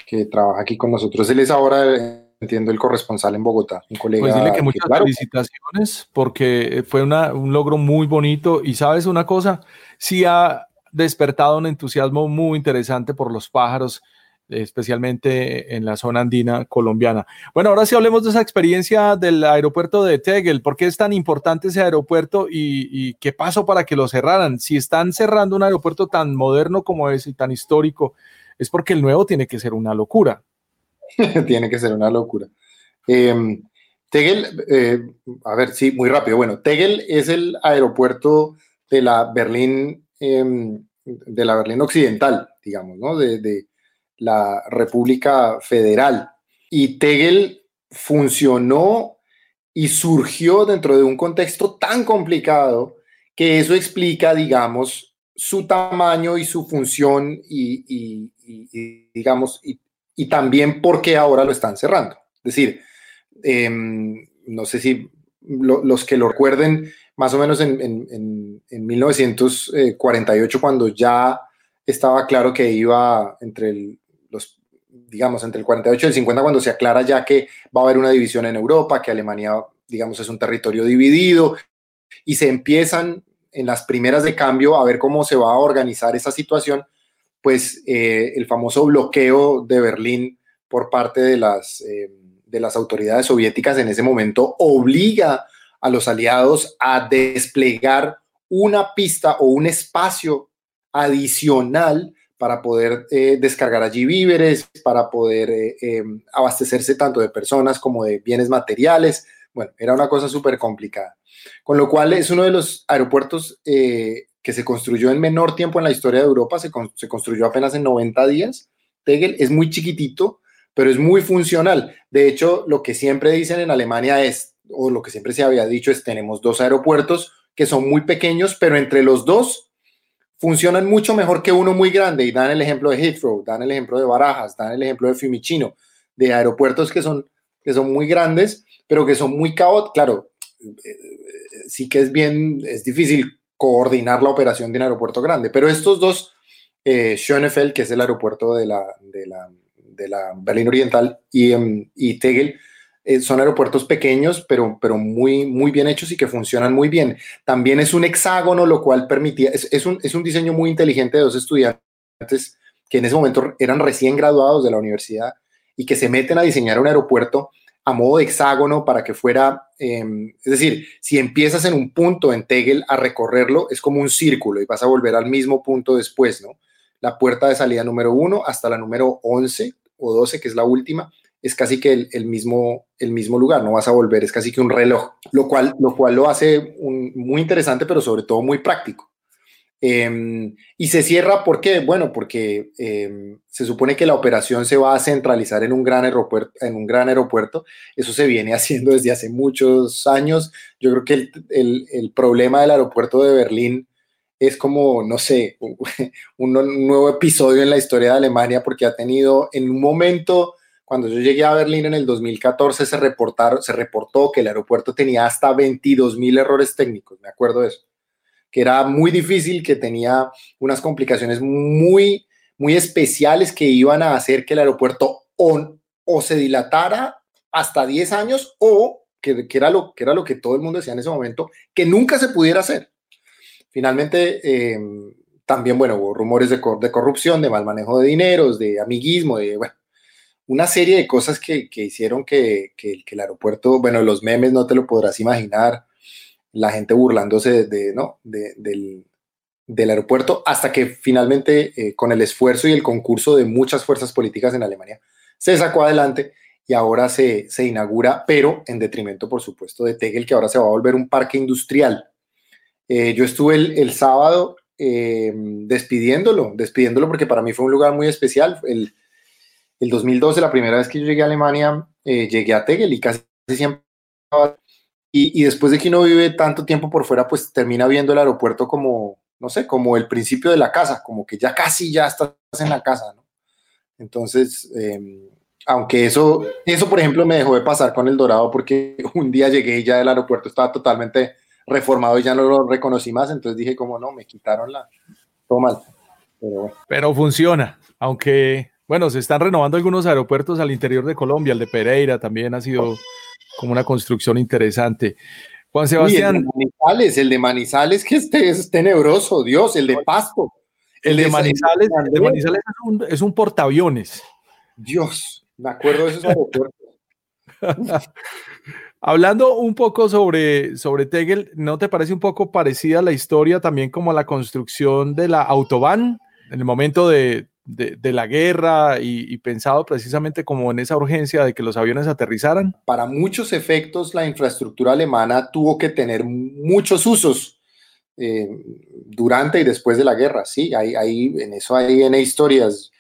que trabaja aquí con nosotros. Él es ahora, entiendo, el corresponsal en Bogotá, un colega. Pues dile que muchas felicitaciones porque fue un logro muy bonito y sabes una cosa, sí ha despertado un entusiasmo muy interesante por los pájaros especialmente en la zona andina colombiana. Bueno, ahora sí hablemos de esa experiencia del aeropuerto de Tegel. ¿Por qué es tan importante ese aeropuerto y, qué pasó para que lo cerraran? Si están cerrando un aeropuerto tan moderno como ese y tan histórico, es porque el nuevo tiene que ser una locura. [laughs] tiene que ser una locura. Em, Tegel, eh, a ver, sí, muy rápido. Bueno, Tegel es el aeropuerto de la Berlín, em, de la Berlín Occidental, digamos, ¿no? De, la República Federal. Y Tegel funcionó y surgió dentro de un contexto tan complicado que eso explica, digamos, su tamaño y su función y, digamos, y, también por qué ahora lo están cerrando. Es decir, em, no sé si los que lo recuerden, más o menos en, en, 1948, cuando ya estaba claro que iba entre los, digamos, entre el 48 y el 50, cuando se aclara ya que va a haber una división en Europa, que Alemania, digamos, es un territorio dividido, y se empiezan en las primeras de cambio a ver cómo se va a organizar esa situación, pues eh, el famoso bloqueo de Berlín por parte de las, eh, de las autoridades soviéticas en ese momento obliga a los aliados a desplegar una pista o un espacio adicional para poder eh, descargar allí víveres, para poder abastecerse tanto de personas como de bienes materiales. Bueno, era una cosa súper complicada. Con lo cual es uno de los aeropuertos eh, que se construyó en menor tiempo en la historia de Europa, se, construyó apenas en 90 días. Tegel es muy chiquitito, pero es muy funcional. De hecho, lo que siempre dicen en Alemania es, o lo que siempre se había dicho es, tenemos dos aeropuertos que son muy pequeños, pero entre los dos funcionan mucho mejor que uno muy grande. Y dan el ejemplo de Heathrow, dan el ejemplo de Barajas, dan el ejemplo de Fiumicino, de aeropuertos que son, que son muy grandes, pero que son muy caóticos. Claro, sí que es bien, es difícil coordinar la operación de un aeropuerto grande, pero estos dos, eh, Schönefeld, que es el aeropuerto de la, de la, de la Berlín Oriental, y, um, y Tegel, eh, son aeropuertos pequeños, pero, pero muy, muy bien hechos y que funcionan muy bien. También es un hexágono, lo cual permitía, es, es, un, es un diseño muy inteligente de dos estudiantes que en ese momento eran recién graduados de la universidad y que se meten a diseñar un aeropuerto a modo de hexágono para que fuera, em, es decir, si empiezas en un punto en Tegel a recorrerlo, es como un círculo y vas a volver al mismo punto después, ¿no? La puerta de salida número uno hasta la número 11 o 12, que es la última, es casi que el, mismo, el mismo lugar, no vas a volver, es casi que un reloj, lo cual lo, cual lo hace muy interesante, pero sobre todo muy práctico. Em, y se cierra, ¿por qué? Bueno, porque em, se supone que la operación se va a centralizar en un, gran aeropuerto, en un gran aeropuerto. Eso se viene [laughs] haciendo desde hace muchos años. Yo creo que el, el, problema del aeropuerto de Berlín es como, no sé, [laughs] un, nuevo episodio en la historia de Alemania porque ha tenido en un momento, cuando yo llegué a Berlín en el 2014, se, reportaron, se reportó que el aeropuerto tenía hasta 22 mil errores técnicos, me acuerdo de eso que era muy difícil, que tenía unas complicaciones muy, muy especiales que iban a hacer que el aeropuerto o, o se dilatara hasta 10 años o que, que, era lo, que era lo que todo el mundo decía en ese momento, que nunca se pudiera hacer. Finalmente, em, también, bueno, hubo rumores de, de, corrupción, de mal manejo de dineros, de amiguismo, de, bueno, una serie de cosas que, que hicieron que, que, el aeropuerto, bueno, los memes no te lo podrás imaginar, la gente burlándose de, ¿no? del, aeropuerto, hasta que finalmente, eh, con el esfuerzo y el concurso de muchas fuerzas políticas en Alemania, se sacó adelante y ahora se, se inaugura, pero en detrimento, por supuesto, de Tegel, que ahora se va a volver un parque industrial. Eh, yo estuve el, sábado eh, despidiéndolo, despidiéndolo porque para mí fue un lugar muy especial. El, el 2012, la primera vez que yo llegué a Alemania, llegué a Tegel y casi siempre y, después de que uno vive tanto tiempo por fuera, pues termina viendo el aeropuerto como, no sé, como el principio de la casa, como que ya casi ya estás en la casa, ¿no? Entonces, em, aunque eso, eso, por ejemplo, me dejó de pasar con el Dorado porque [laughs] un día llegué y ya el aeropuerto estaba totalmente reformado y ya no lo reconocí más, entonces dije como no, me quitaron la... Todo mal. Pero, Pero funciona, aunque, bueno, se están renovando algunos aeropuertos al interior de Colombia, el de Pereira también ha sido como una construcción interesante. Juan Sebastián. el, de Manizales, el de Manizales, que este es tenebroso, Dios, el de Pasto. El, de, Manizales, de Manizales es, un, es un portaaviones. Dios, me acuerdo de esos aeropuertos. [laughs] Hablando un poco sobre, sobre Tegel, ¿no te parece un poco parecida la historia también como la construcción de la Autobahn? En el momento de, de, la guerra y, pensado precisamente como en esa urgencia de que los aviones aterrizaran? Para muchos efectos, la infraestructura alemana tuvo que tener muchos usos eh, durante y después de la guerra, sí, hay, en eso hay en historias.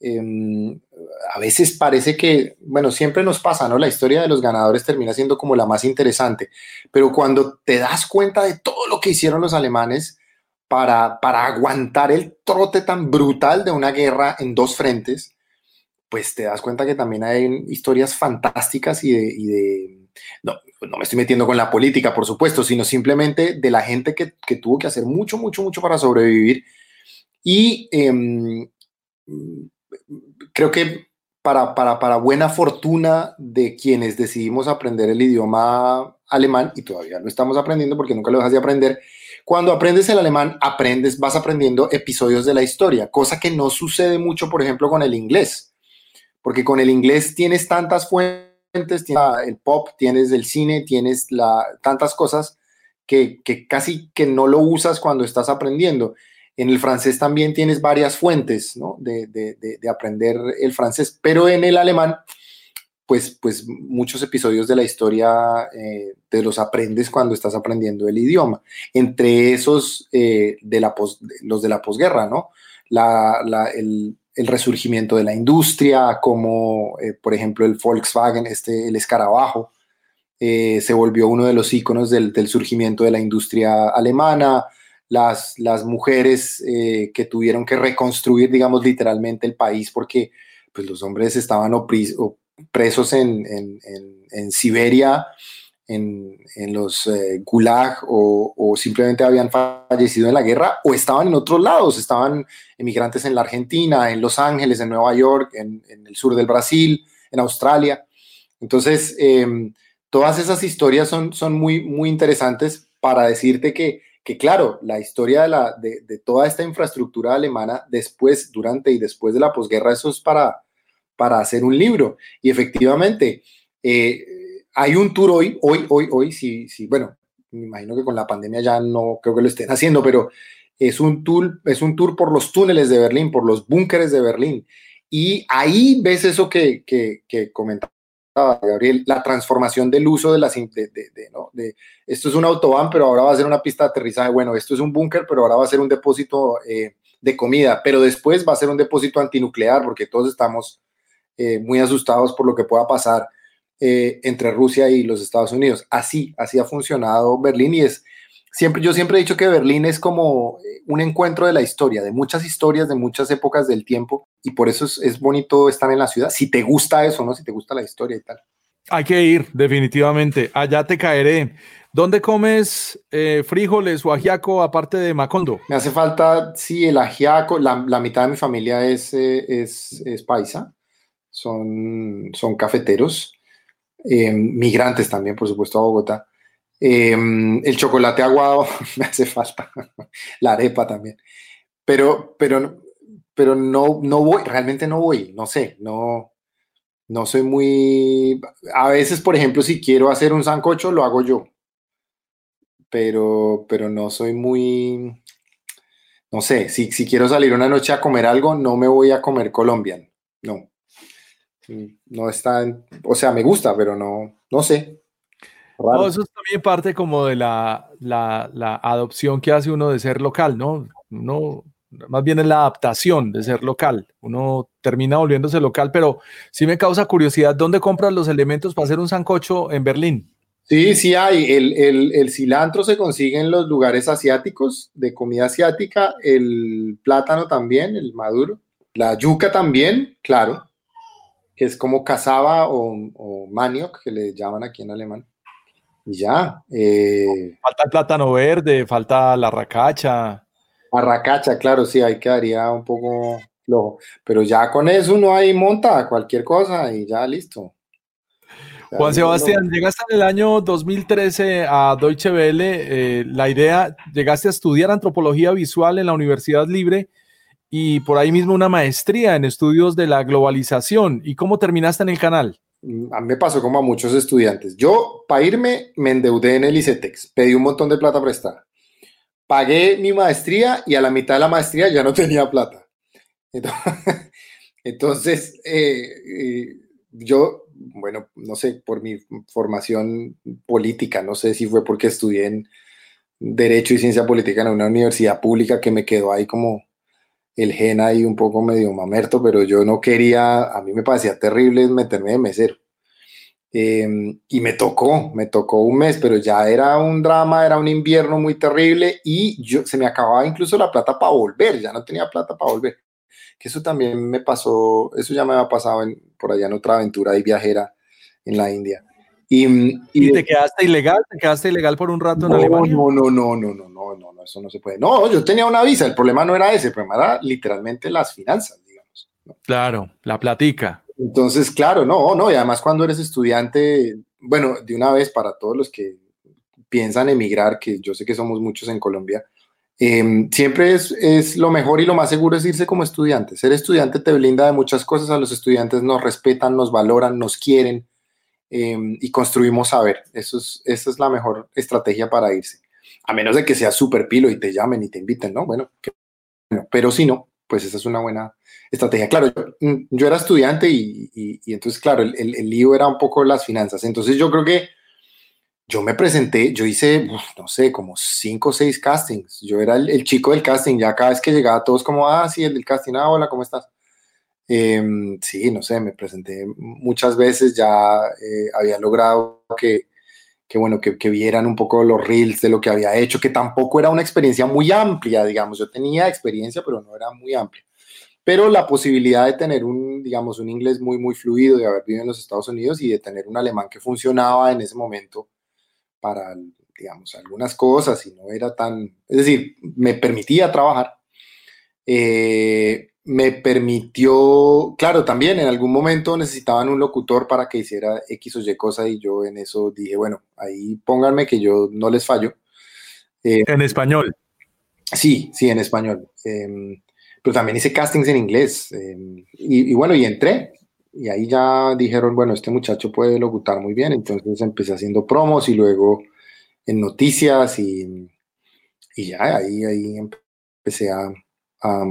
Em, a veces parece que, bueno, siempre nos pasa, ¿no? La historia de los ganadores termina siendo como la más interesante, pero cuando te das cuenta de todo lo que hicieron los alemanes, para, aguantar el trote tan brutal de una guerra en dos frentes, pues te das cuenta que también hay historias fantásticas y de... no, no, me estoy metiendo con la política, por supuesto, sino simplemente de la gente que, tuvo que hacer mucho, mucho, mucho para sobrevivir. Y em, creo que para, para, para buena fortuna de quienes decidimos aprender el idioma alemán, y todavía lo estamos aprendiendo porque nunca lo dejas de aprender, cuando aprendes el alemán, aprendes, vas aprendiendo episodios de la historia, cosa que no sucede mucho, por ejemplo, con el inglés, porque con el inglés tienes tantas fuentes, tienes el pop, tienes el cine, tienes la, tantas cosas que, casi que no lo usas cuando estás aprendiendo. En el francés también tienes varias fuentes de, de aprender el francés, pero en el alemán pues, pues muchos episodios de la historia eh, te los aprendes cuando estás aprendiendo el idioma. Entre esos, eh, de la los de la posguerra, ¿no? el, resurgimiento de la industria, como eh, por ejemplo el Volkswagen, este, el escarabajo, se volvió uno de los íconos del, surgimiento de la industria alemana. Las, las mujeres que tuvieron que reconstruir, digamos, literalmente el país porque pues, los hombres estaban oprimidos presos en, Siberia, en, los eh, gulag o, simplemente habían fallecido en la guerra o estaban en otros lados, estaban emigrantes en la Argentina, en Los Ángeles, en Nueva York, en, el sur del Brasil, en Australia. Entonces, em, todas esas historias son, son muy, muy interesantes para decirte que, que claro, la historia de, la, de, de toda esta infraestructura alemana después, durante y después de la posguerra, eso es para, para hacer un libro. Y efectivamente, eh, hay un tour hoy, hoy, hoy, hoy, sí, sí, bueno, me imagino que con la pandemia ya no creo que lo estén haciendo, pero es un tour, es un tour por los túneles de Berlín, por los búnkeres de Berlín. Y ahí ves eso que, que, que comentaba Gabriel, la transformación del uso de las... De, de, ¿no? de, esto es un autobahn, pero ahora va a ser una pista de aterrizaje. Bueno, esto es un búnker, pero ahora va a ser un depósito eh, de comida, pero después va a ser un depósito antinuclear, porque todos estamos eh, muy asustados por lo que pueda pasar eh, entre Rusia y los Estados Unidos. Así, así ha funcionado Berlín y es, siempre, yo siempre he dicho que Berlín es como eh, un encuentro de la historia, de muchas historias, de muchas épocas del tiempo y por eso es, bonito estar en la ciudad, si te gusta eso, ¿no? Si te gusta la historia y tal. Hay que ir, definitivamente. Allá te caeré. ¿Dónde comes frijoles o ajiaco aparte de Macondo? Me hace falta, sí, el ajiaco. La, mitad de mi familia es, es, es paisa son, son cafeteros, eh, migrantes también, por supuesto, a Bogotá. Eh, el chocolate aguado [laughs] me hace falta, [laughs] la arepa también. Pero, pero, pero no, no voy, realmente no voy, no sé, no, no soy muy... A veces, por ejemplo, si quiero hacer un sancocho, lo hago yo. Pero, pero no soy muy... No sé, si, si quiero salir una noche a comer algo, no me voy a comer colombiano. No no está, o sea, me gusta, pero no, no sé. eso es también parte como de la, la, adopción que hace uno de ser local, ¿no? Uno, más bien es la adaptación de ser local. Uno termina volviéndose local, pero sí me causa curiosidad, ¿dónde compras los elementos para hacer un sancocho en Berlín? Sí, sí hay. El, el, el, cilantro se consigue en los lugares asiáticos, de comida asiática, el plátano también, el maduro, la yuca también, claro es como cazaba o, manioc, que le llaman aquí en alemán. Y ya. Eh, falta el plátano verde, falta la racacha. La racacha, claro, sí, ahí quedaría un poco flojo. Pero ya con eso no hay monta, cualquier cosa y ya listo. Juan Sebastián, llegaste en el año 2013 a Deutsche Welle. Eh, la idea, llegaste a estudiar antropología visual en la Universidad Libre y por ahí mismo una maestría en estudios de la globalización. ¿Y cómo terminaste en el canal? Mm, a mí me pasó como a muchos estudiantes. Yo, para irme, me endeudé en el ICETEX, pedí un montón de plata prestada. Pagué mi maestría y a la mitad de la maestría ya no [laughs] tenía plata. [laughs] Entonces, eh, eh, yo, bueno, no sé, por mi formación política, no sé si fue porque estudié Derecho y Ciencia Política en una universidad pública que me quedó ahí como el gen ahí un poco medio mamerto, pero yo no quería, a mí me parecía terrible meterme de mesero. Em, y me tocó, me tocó un mes, pero ya era un drama, era un invierno muy terrible y yo, se me acababa incluso la plata para volver, ya no tenía plata para volver. Que eso también me pasó, eso ya me había pasado en, por allá en otra aventura y viajera en la India. Y, y, te quedaste ilegal? ¿Te quedaste ilegal por un rato en Alemania? No, no, no, no, no, no, no, no, eso no se puede. No, yo tenía una visa, el problema no era ese, el problema era literalmente las finanzas, digamos. Claro, la platica. Entonces, claro, no, no, y además cuando eres estudiante, bueno, de una vez para todos los que piensan emigrar, que yo sé que somos muchos en Colombia, em, siempre es, es, lo mejor y lo más seguro es irse como estudiante. Ser estudiante te blinda de muchas cosas, a los estudiantes nos respetan, nos valoran, nos quieren em, y construimos saber. Eso es, esa es la mejor estrategia para irse. A menos de que seas súper pilo y te llamen y te inviten, ¿no? Bueno, pero si no, pues esa es una buena estrategia. Claro, yo, mm, era estudiante y, entonces, claro, el, el, lío era un poco las finanzas. Entonces yo creo que yo me presenté, yo hice, no sé, como cinco o seis castings. Yo era el, chico del casting, ya cada vez que llegaba todos como, ah, sí, el del casting, ah, hola, ¿cómo estás? Em, sí, no sé, me presenté muchas veces, ya eh, había logrado que, que bueno, que, vieran un poco los reels de lo que había hecho, que tampoco era una experiencia muy amplia, digamos, yo tenía experiencia, pero no era muy amplia. Pero la posibilidad de tener un, digamos, un inglés muy, muy fluido, de haber vivido en los Estados Unidos y de tener un alemán que funcionaba en ese momento para, digamos, algunas cosas y no era tan, es decir, me permitía trabajar, eh, me permitió, claro, también en algún momento necesitaban un locutor para que hiciera X o Y cosa y yo en eso dije, bueno, ahí pónganme que yo no les fallo. Eh, en español. Sí, sí, en español. Em, pero también hice castings en inglés. Em, y, bueno, y entré. Y ahí ya dijeron, bueno, este muchacho puede locutar muy bien. Entonces empecé haciendo promos y luego en noticias y, y ya ahí, ahí empecé a, a,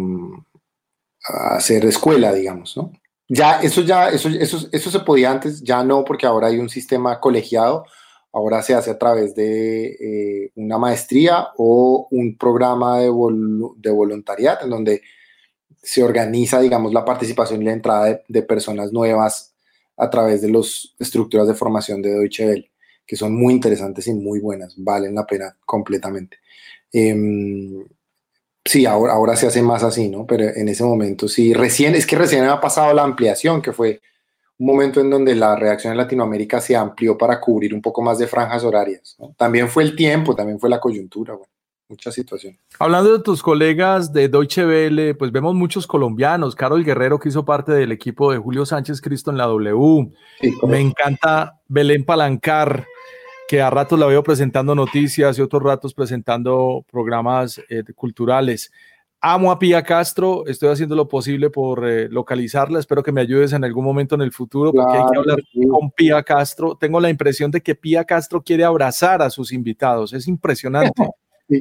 hacer escuela, digamos, ¿no? Ya, eso ya, eso, eso, eso se podía antes, ya no, porque ahora hay un sistema colegiado, ahora se hace a través de eh, una maestría o un programa de, de voluntariado en donde se organiza, digamos, la participación y la entrada de, personas nuevas a través de las estructuras de formación de Deutsche Welle, que son muy interesantes y muy buenas, valen la pena completamente. Em, sí, ahora, ahora se hace más así, ¿no? Pero en ese momento sí, recién, es que recién ha pasado la ampliación, que fue un momento en donde la reacción en Latinoamérica se amplió para cubrir un poco más de franjas horarias. También fue el tiempo, también fue la coyuntura. Bueno mucha situación. Hablando de tus colegas de Deutsche Welle, pues vemos muchos colombianos. Carol Guerrero, que hizo parte del equipo de Julio Sánchez Cristo en la W. Me encanta Belén Palancar, que a ratos la veo presentando noticias y otros ratos presentando programas eh, culturales. Amo a Pía Castro, estoy haciendo lo posible por eh, localizarla. Espero que me ayudes en algún momento en el futuro, porque hay que hablar con Pía Castro. Tengo la impresión de que Pía Castro quiere abrazar a sus invitados. Es impresionante. [laughs]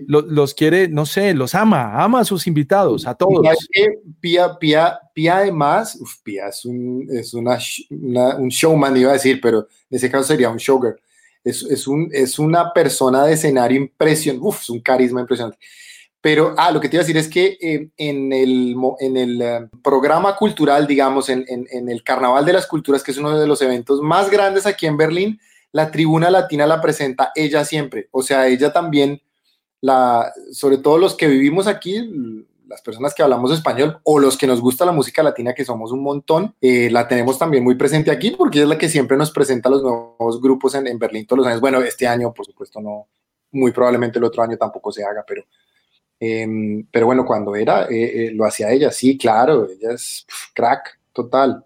Los, quiere, no sé, los ama, ama a sus invitados, a todos. Pía, Pía, Pía además, Pía es, un, es una, un showman, iba a decir, pero en ese caso sería un showgirl. Es, es, un, es una persona de escenario impresionante, uf, es un carisma impresionante. Pero, ah, lo que te iba a decir es que eh, en el, en el eh, programa cultural, digamos, en, en, en el Carnaval de las Culturas, que es uno de los eventos más grandes aquí en Berlín, la tribuna latina la presenta ella siempre. O sea, ella también la, sobre todo los que vivimos aquí, las personas que hablamos español o los que nos gusta la música latina, que somos un montón, eh, la tenemos también muy presente aquí porque es la que siempre nos presenta los nuevos grupos en, Berlín todos los años. Bueno, este año, por supuesto, no, muy probablemente el otro año tampoco se haga, pero, em, pero bueno, cuando era, eh, eh, lo hacía ella, sí, claro, ella es crack, total,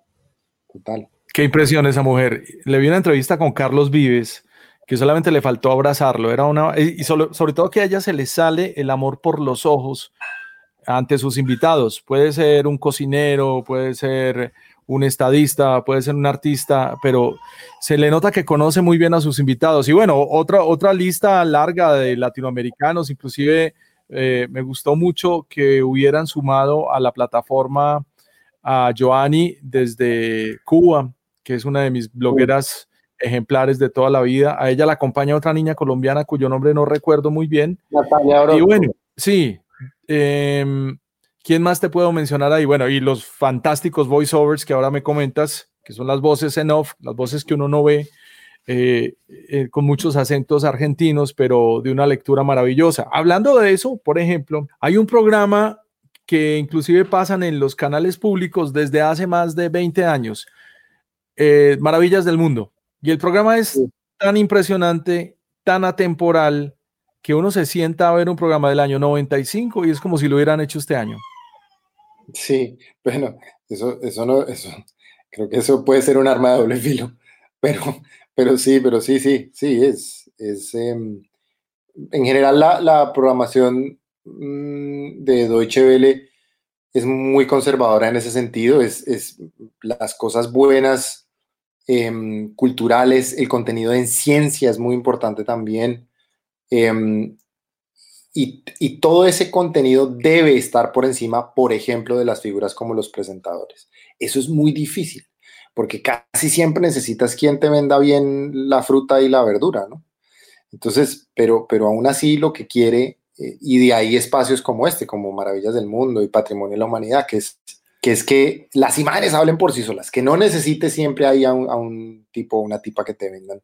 total. Qué impresión esa mujer. Le vi una entrevista con Carlos Vives que solamente le faltó abrazarlo. Era una, y sobre todo que a ella se le sale el amor por los ojos ante sus invitados. Puede ser un cocinero, puede ser un estadista, puede ser un artista, pero se le nota que conoce muy bien a sus invitados. Y bueno, otra, otra lista larga de latinoamericanos, inclusive eh, me gustó mucho que hubieran sumado a la plataforma a Joanny desde Cuba, que es una de mis blogueras ejemplares de toda la vida. A ella la acompaña otra niña colombiana cuyo nombre no recuerdo muy bien. Natalia Y bueno, sí. Em, ¿Quién más te puedo mencionar ahí? Bueno, y los fantásticos voiceovers que ahora me comentas, que son las voces en off, las voces que uno no ve, eh, eh, con muchos acentos argentinos, pero de una lectura maravillosa. Hablando de eso, por ejemplo, hay un programa que inclusive pasan en los canales públicos desde hace más de 20 años, eh, Maravillas del Mundo. Y el programa es tan impresionante, tan atemporal, que uno se sienta a ver un programa del año 95 y es como si lo hubieran hecho este año. Sí, bueno, eso, eso no, eso, creo que eso puede ser un arma de doble filo, pero, pero sí, pero sí, sí, sí, es, es em, en general la, la programación mm, de Deutsche Welle es muy conservadora en ese sentido, es, es las cosas buenas, em, culturales, el contenido en ciencia es muy importante también. Em, y, todo ese contenido debe estar por encima, por ejemplo, de las figuras como los presentadores. Eso es muy difícil, porque casi siempre necesitas quien te venda bien la fruta y la verdura, ¿no? Entonces, pero, pero aún así lo que quiere, eh, y de ahí espacios como este, como Maravillas del Mundo y Patrimonio de la Humanidad, que es que, las imágenes hablen por sí solas, que no necesites siempre ahí a un, tipo una tipa que te vendan.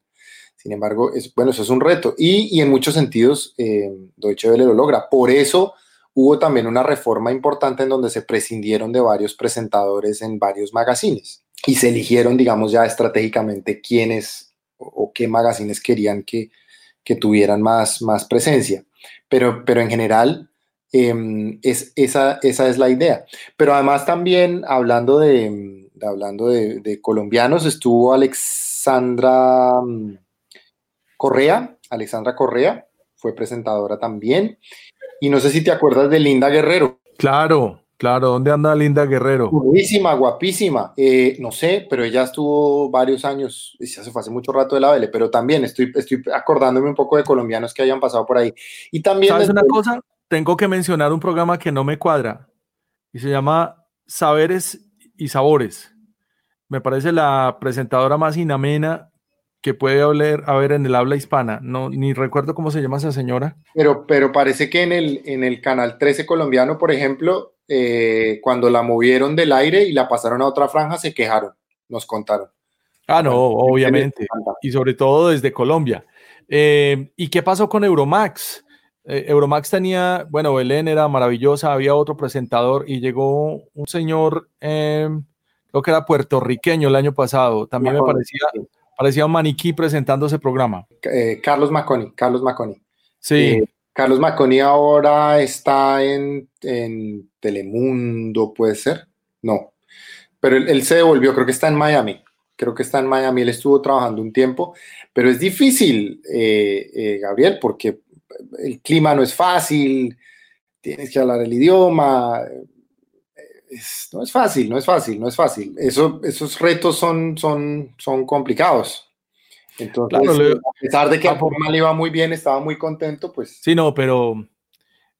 Sin embargo, es, bueno, eso es un reto. Y, y en muchos sentidos, eh, Deutsche Welle lo logra. Por eso hubo también una reforma importante en donde se prescindieron de varios presentadores en varios magazines y se eligieron, digamos, ya estratégicamente quiénes o, qué magazines querían que, que tuvieran más, más presencia. Pero, pero en general, eh, es, esa, esa es la idea. Pero además también, hablando de, hablando de colombianos, estuvo Alexandra mm, Correa, Alexandra Correa, fue presentadora también. Y no sé si te acuerdas de Linda Guerrero. Claro, claro. ¿Dónde anda Linda Guerrero? Guapísima, guapísima. Eh, no sé, pero ella estuvo varios años, y ya se fue hace mucho rato de la Vele, pero también estoy, estoy acordándome un poco de colombianos que hayan pasado por ahí. Y también... ¿Sabes una cosa? Tengo que mencionar un programa que no me cuadra y se llama Saberes y Sabores. Me parece la presentadora más inamena que puede haber, haber en el habla hispana. No, ni recuerdo cómo se llama esa señora. Pero, pero parece que en el, en el canal 13 colombiano, por ejemplo, eh, cuando la movieron del aire y la pasaron a otra franja, se quejaron, nos contaron. Ah, no, Bueno, obviamente. Y sobre todo desde Colombia. Eh, ¿Y qué pasó con Euromax? Eh, Euromax tenía, bueno, Belén era maravillosa, había otro presentador y llegó un señor, creo que era puertorriqueño el año pasado. También me parecía. Parecía un maniquí presentando ese programa. Eh, Carlos Maconi, Carlos Maconi. Sí, Eh, Carlos Maconi ahora está en, en Telemundo, ¿puede ser? No. Pero él, él se devolvió, creo que está en Miami. Creo que está en Miami, él estuvo trabajando un tiempo, pero es difícil, eh, eh, Gabriel, porque el clima no es fácil, tienes que hablar el idioma, es- no es fácil, no es fácil, no es fácil. Eso, esos retos son, son, son complicados. Entonces, Claro, le- a pesar de que a forma le iba muy bien, estaba muy contento, pues sí, no, pero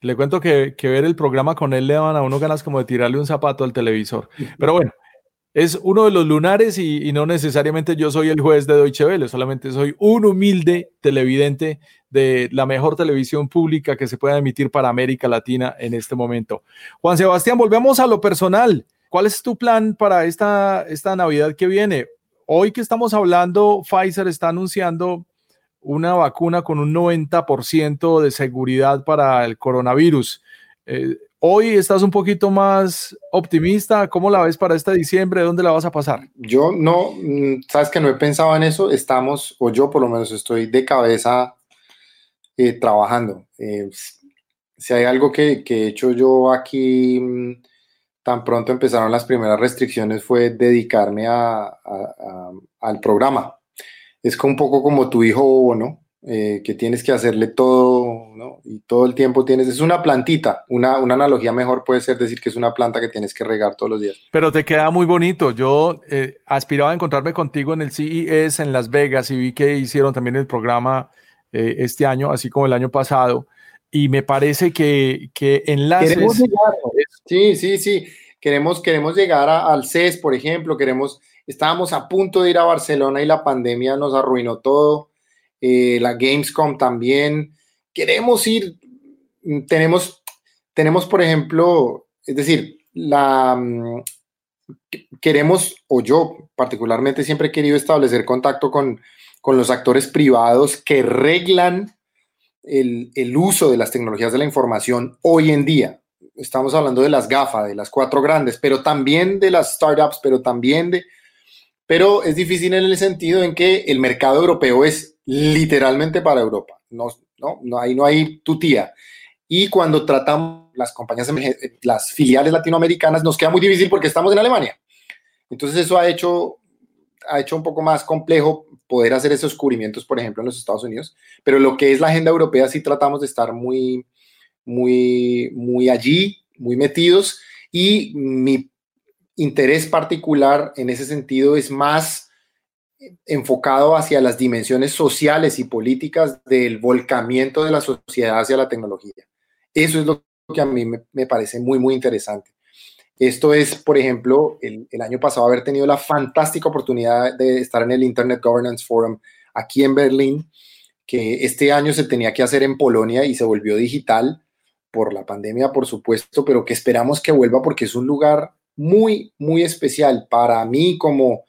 le cuento que, que ver el programa con él le daban a uno ganas como de tirarle un zapato al televisor. Pero bueno, es uno de los lunares y, no necesariamente yo soy el juez de Deutsche Welle, solamente soy un humilde televidente de la mejor televisión pública que se pueda emitir para América Latina en este momento. Juan Sebastián, volvemos a lo personal. ¿Cuál es tu plan para esta, esta Navidad que viene? Hoy que estamos hablando, Pfizer está anunciando una vacuna con un 90% de seguridad para el coronavirus. Eh, hoy estás un poquito más optimista. ¿Cómo la ves para este diciembre? ¿Dónde la vas a pasar? Yo no, mm, sabes que no he pensado en eso, estamos, o yo por lo menos estoy de cabeza eh, trabajando. Eh, si hay algo que, que he hecho yo aquí, mm, tan pronto empezaron las primeras restricciones, fue dedicarme a, al programa. Es un poco como tu hijo bobo, ¿no? Eh, que tienes que hacerle todo, ¿no? Y todo el tiempo tienes, es una plantita, una, una analogía mejor puede ser decir que es una planta que tienes que regar todos los días. Pero te queda muy bonito. Yo eh, aspiraba a encontrarme contigo en el CES en Las Vegas y vi que hicieron también el programa eh, este año, así como el año pasado. Y me parece que, que enlaces. Queremos llegar, ¿no? Sí, sí, sí. queremos, queremos llegar al CES, por ejemplo, queremos, estábamos a punto de ir a Barcelona y la pandemia nos arruinó todo, eh, la Gamescom también, queremos ir, tenemos, tenemos, por ejemplo, es decir, la, mm, queremos, o yo particularmente siempre he querido establecer contacto con, con los actores privados que reglan el, el, uso de las tecnologías de la información hoy en día. Estamos hablando de las GAFA, de las cuatro grandes, pero también de las startups, pero también de... Pero es difícil en el sentido en que el mercado europeo es literalmente para Europa. No, no, no, ahí no hay tutía. Y cuando tratamos las compañías, las filiales latinoamericanas, nos queda muy difícil porque estamos en Alemania. Entonces eso ha hecho, ha hecho un poco más complejo poder hacer esos cubrimientos, por ejemplo, en los Estados Unidos. Pero lo que es la agenda europea sí tratamos de estar muy, muy, muy allí, muy metidos. Y mi interés particular en ese sentido es más enfocado hacia las dimensiones sociales y políticas del volcamiento de la sociedad hacia la tecnología. Eso es lo que a mí me, parece muy, muy interesante. Esto es, por ejemplo, el, año pasado haber tenido la fantástica oportunidad de estar en el Internet Governance Forum aquí en Berlín, que este año se tenía que hacer en Polonia y se volvió digital por la pandemia, por supuesto, pero que esperamos que vuelva porque es un lugar muy, muy especial para mí como,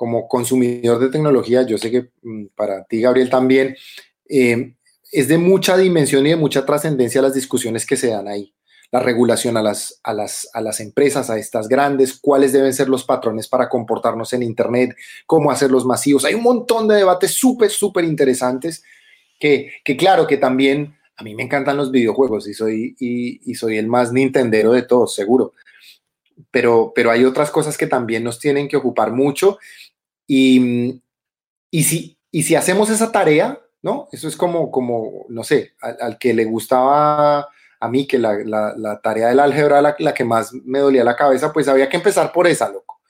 como consumidor de tecnología. Yo sé que mm, para ti, Gabriel, también. Eh, es de mucha dimensión y de mucha trascendencia las discusiones que se dan ahí. La regulación a las, a, las, a las empresas, a estas grandes, cuáles deben ser los patrones para comportarnos en Internet, cómo hacerlos masivos. Hay un montón de debates súper, súper interesantes que, que, claro, que también a mí me encantan los videojuegos y soy, y, soy el más nintendero de todos, seguro. Pero, pero hay otras cosas que también nos tienen que ocupar mucho y, y, si, y si hacemos esa tarea, ¿no? Eso es como, como no sé, al, que le gustaba a mí que la, la, tarea del álgebra la, la que más me dolía la cabeza, pues había que empezar por esa, loco.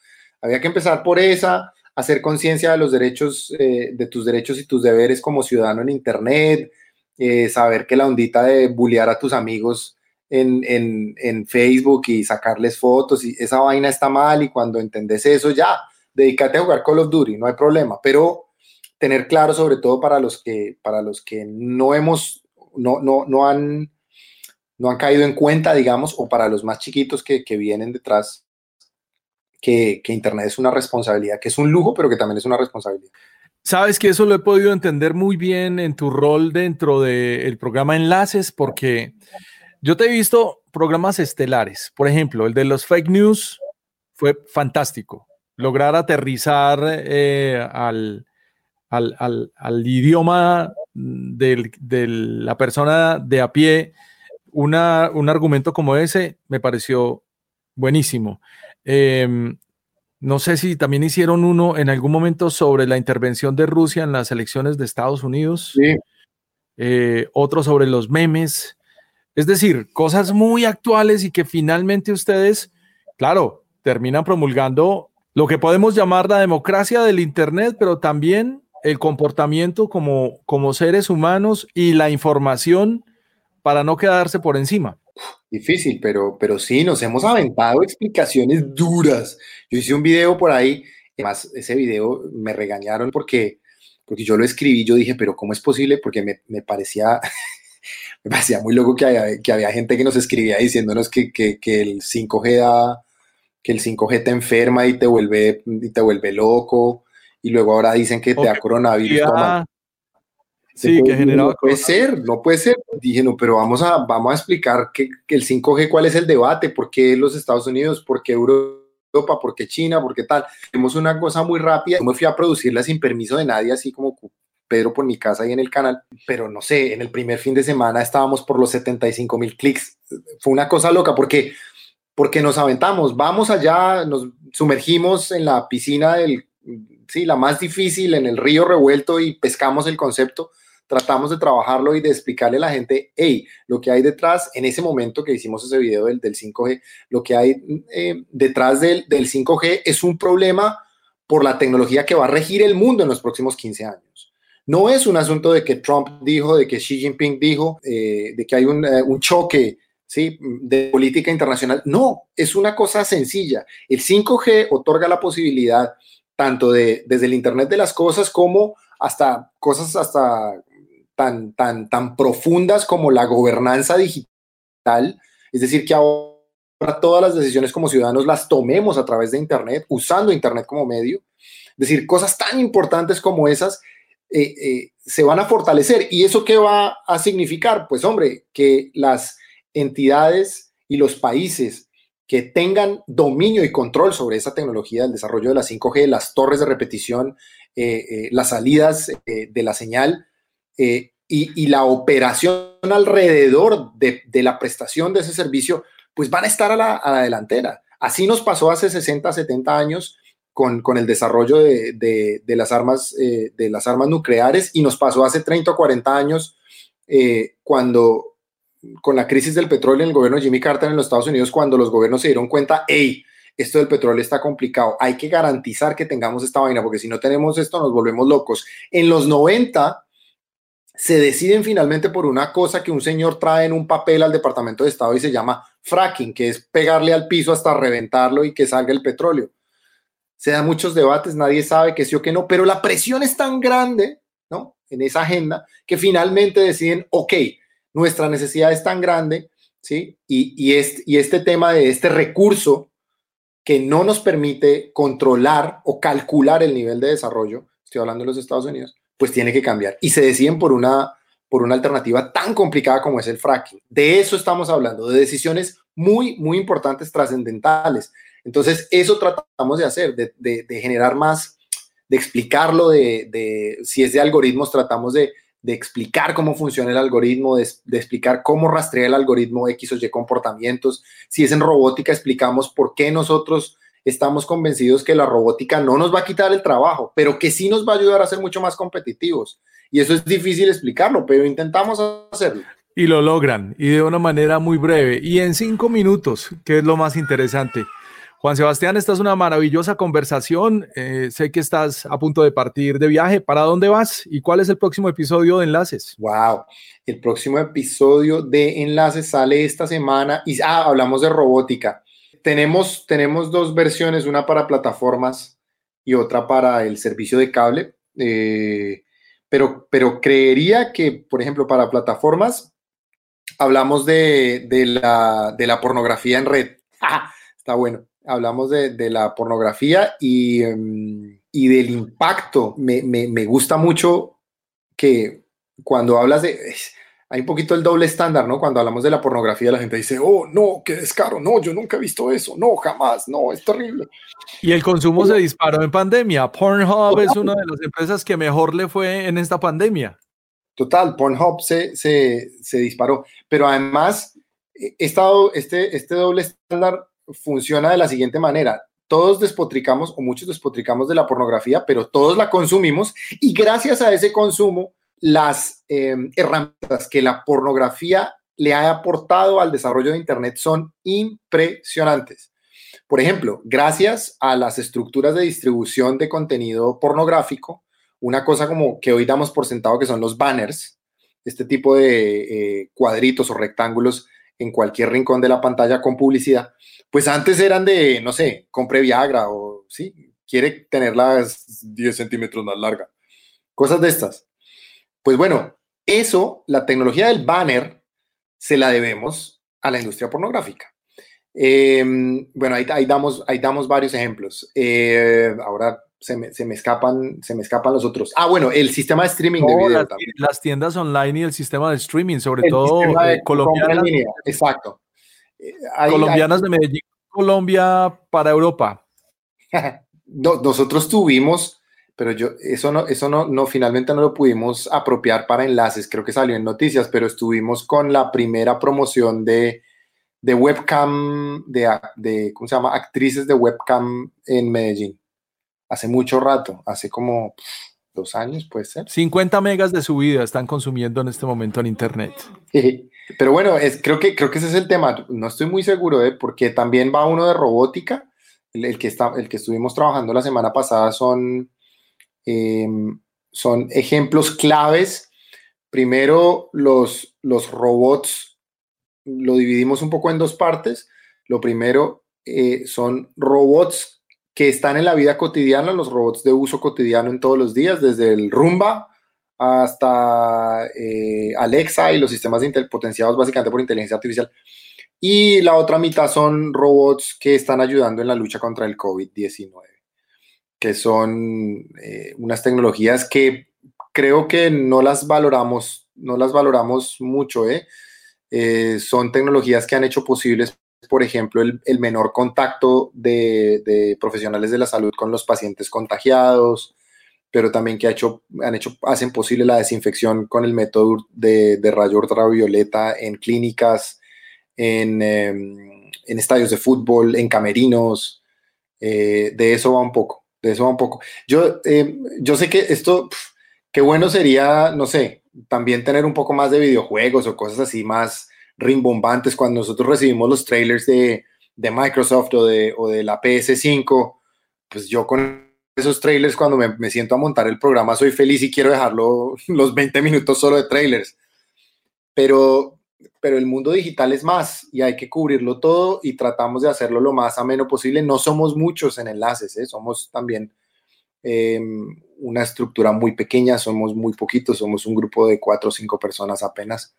Había que empezar por esa, hacer conciencia de los derechos, eh, de tus derechos y tus deberes como ciudadano en Internet, eh, saber que la ondita de bullear a tus amigos en, en, en, Facebook y sacarles fotos, y esa vaina está mal y cuando entendés eso ya, dedícate a jugar Call of Duty, no hay problema, pero tener claro, sobre todo para los que, para los que no hemos, no, no, no, han, no han caído en cuenta, digamos, o para los más chiquitos que, que vienen detrás, que, que, Internet es una responsabilidad, que es un lujo, pero que también es una responsabilidad. Sabes que eso lo he podido entender muy bien en tu rol dentro del programa Enlaces, porque yo te he visto programas estelares. Por ejemplo, el de los fake news fue fantástico. Lograr aterrizar eh, al, al, idioma de la persona de a pie, una, un argumento como ese me pareció buenísimo. Em, no sé si también hicieron uno en algún momento sobre la intervención de Rusia en las elecciones de Estados Unidos. Eh, otro sobre los memes. Es decir, cosas muy actuales y que finalmente ustedes, claro, terminan promulgando lo que podemos llamar la democracia del Internet, pero también el comportamiento como, como seres humanos y la información para no quedarse por encima. Difícil, pero, pero sí, nos hemos aventado explicaciones duras. Yo hice un video por ahí, además ese video me regañaron porque, porque yo lo escribí, yo dije, pero ¿cómo es posible? Porque me, me parecía, [laughs] me parecía muy loco que había, que había gente que nos escribía diciéndonos que, que, que el 5G da, que el 5G te enferma y te vuelve, y te vuelve loco y luego ahora dicen que te da coronavirus. Sí, que generaba. No puede ser, no puede ser. Dije, no, pero vamos a, vamos a explicar que, el 5G, cuál es el debate, por qué los Estados Unidos, por qué Europa, por qué China, por qué tal. Hicimos una cosa muy rápida. Yo me fui a producirla sin permiso de nadie, así como Pedro por mi casa y en el canal, pero no sé, en el primer fin de semana estábamos por los 75 mil clics. Fue una cosa loca porque, porque nos aventamos, vamos allá, nos sumergimos en la piscina del sí, la más difícil en el río revuelto y pescamos el concepto, tratamos de trabajarlo y de explicarle a la gente, hey, lo que hay detrás, en ese momento que hicimos ese video del, 5G, lo que hay eh, detrás del, 5G es un problema por la tecnología que va a regir el mundo en los próximos 15 años. No es un asunto de que Trump dijo, de que Xi Jinping dijo, eh, de que hay un, eh, un choque ¿sí? de política internacional. No, es una cosa sencilla. El 5G otorga la posibilidad tanto de, desde el Internet de las Cosas como hasta cosas hasta tan, tan, tan profundas como la gobernanza digital. Es decir, que ahora todas las decisiones como ciudadanos las tomemos a través de Internet, usando Internet como medio. Es decir, cosas tan importantes como esas eh, eh, se van a fortalecer. ¿Y eso qué va a significar? Pues hombre, que las entidades y los países que tengan dominio y control sobre esa tecnología, el desarrollo de la 5G, las torres de repetición, eh, las salidas de la señal y, la operación alrededor de, la prestación de ese servicio, pues van a estar a la, a la delantera. Así nos pasó hace 60, 70 años con, el desarrollo de, las armas, eh, de las armas nucleares y nos pasó hace 30 o 40 años eh, cuando con la crisis del petróleo en el gobierno Jimmy Carter en los Estados Unidos, cuando los gobiernos se dieron cuenta, hey, esto del petróleo está complicado, hay que garantizar que tengamos esta vaina, porque si no tenemos esto nos volvemos locos. En los 90 se deciden finalmente por una cosa que un señor trae en un papel al Departamento de Estado y se llama fracking, que es pegarle al piso hasta reventarlo y que salga el petróleo se dan muchos debates, nadie sabe que sí o que no, pero la presión es tan grande, ¿no? En esa agenda, que finalmente deciden, ok, nuestra necesidad es tan grande, ¿sí? Y, y, este, y este tema de este recurso que no nos permite controlar o calcular el nivel de desarrollo, estoy hablando de los Estados Unidos, pues tiene que cambiar. Y se deciden por una, por una alternativa tan complicada como es el fracking. De eso estamos hablando, de decisiones muy, muy importantes, trascendentales. Entonces, eso tratamos de hacer, de, generar más, de explicarlo, de, si es de algoritmos, tratamos de, explicar cómo funciona el algoritmo, de, explicar cómo rastrea el algoritmo X o Y comportamientos. Si es en robótica, explicamos por qué nosotros estamos convencidos que la robótica no nos va a quitar el trabajo, pero que sí nos va a ayudar a ser mucho más competitivos. Y eso es difícil explicarlo, pero intentamos hacerlo. Y lo logran, y de una manera muy breve, y en cinco minutos, que es lo más interesante. Juan Sebastián, esta es una maravillosa conversación. Eh, sé que estás a punto de partir de viaje. ¿Para dónde vas? ¿Y cuál es el próximo episodio de Enlaces? Wow, el próximo episodio de Enlaces sale esta semana y ah, hablamos de robótica. Tenemos, tenemos dos versiones, una para plataformas y otra para el servicio de cable. Eh, pero, pero creería que, por ejemplo, para plataformas hablamos de, la, de la pornografía en red. [laughs] Está bueno hablamos de, la pornografía y, em, y del impacto. Me, gusta mucho que cuando hablas de... Hay un poquito el doble estándar, ¿no? Cuando hablamos de la pornografía, la gente dice, oh, no, qué descaro, no, yo nunca he visto eso, no, jamás, no, es terrible. Y el consumo se disparó en pandemia. Pornhub es una de las empresas que mejor le fue en esta pandemia. Total, Pornhub se, se, se disparó. Pero además, he estado, este, este doble estándar funciona de la siguiente manera. Todos despotricamos o muchos despotricamos de la pornografía, pero todos la consumimos y gracias a ese consumo, las em, herramientas que la pornografía le ha aportado al desarrollo de Internet son impresionantes. Por ejemplo, gracias a las estructuras de distribución de contenido pornográfico, una cosa como que hoy damos por sentado que son los banners, este tipo de eh, cuadritos o rectángulos en cualquier rincón de la pantalla con publicidad, pues antes eran de, no sé, compre Viagra o, sí, quiere tenerla 10 centímetros más larga. Cosas de estas. Pues bueno, eso, la tecnología del banner, se la debemos a la industria pornográfica. Em, bueno, ahí, ahí, damos, ahí damos varios ejemplos. Eh, ahora se me, se me, escapan, se me escapan los otros. Ah, bueno, el sistema de streaming de video las, también. Las tiendas online y el sistema de streaming, sobre todo eh, colombianas. Exacto. colombianas de Medellín, Colombia para Europa. [laughs] nosotros tuvimos, pero yo, eso no, eso no, no, finalmente no lo pudimos apropiar para enlaces, creo que salió en noticias, pero estuvimos con la primera promoción de, de webcam, de, de, ¿cómo se llama? Actrices de webcam en Medellín. Hace mucho rato, hace como dos años, puede ser. 50 megas de subida están consumiendo en este momento en Internet. [laughs] Pero bueno, es, creo, que, creo que ese es el tema. No estoy muy seguro, de porque también va uno de robótica. El, que, está, el que estuvimos trabajando la semana pasada son, em, son ejemplos claves. Primero, los, los robots lo dividimos un poco en dos partes. Lo primero eh, son robots que están en la vida cotidiana, los robots de uso cotidiano en todos los días, desde el Rumba hasta eh, Alexa y los sistemas potenciados básicamente por inteligencia artificial. Y la otra mitad son robots que están ayudando en la lucha contra el COVID-19, que son eh, unas tecnologías que creo que no las valoramos, no las valoramos mucho. ¿eh? Eh, son tecnologías que han hecho posibles, por ejemplo, el, menor contacto de, profesionales de la salud con los pacientes contagiados, pero también que ha hecho, han hecho, hacen posible la desinfección con el método de, de rayo ultravioleta en clínicas en, estadios de fútbol, en camerinos. Eh, de eso va un poco, de eso va un poco. Yo, em, yo sé que esto, qué bueno sería, no sé, también tener un poco más de videojuegos o cosas así más rimbombantes cuando nosotros recibimos los trailers de, de Microsoft o de, o de la PS5, pues yo con esos trailers cuando me, me, siento a montar el programa soy feliz y quiero dejarlo [laughs] los 20 minutos solo de trailers. Pero, pero el mundo digital es más y hay que cubrirlo todo y tratamos de hacerlo lo más ameno posible. No somos muchos en enlaces, ¿eh? somos también em, una estructura muy pequeña, somos muy poquitos, somos un grupo de cuatro o cinco personas apenas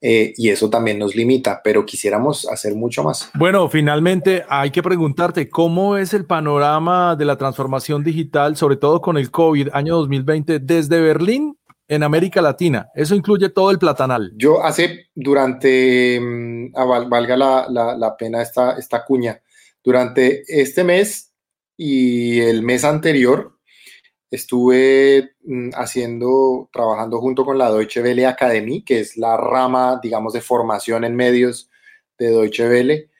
eh, y eso también nos limita, pero quisiéramos hacer mucho más. Bueno, finalmente hay que preguntarte, ¿cómo es el panorama de la transformación digital, sobre todo con el COVID año 2020 desde Berlín en América Latina. Eso incluye todo el platanal. Yo hace, durante, mm, ah, valga la, pena esta, esta cuña, durante este mes y el mes anterior estuve mm, haciendo, trabajando junto con la Deutsche Welle Academy, que es la rama, digamos, de formación en medios de Deutsche Welle,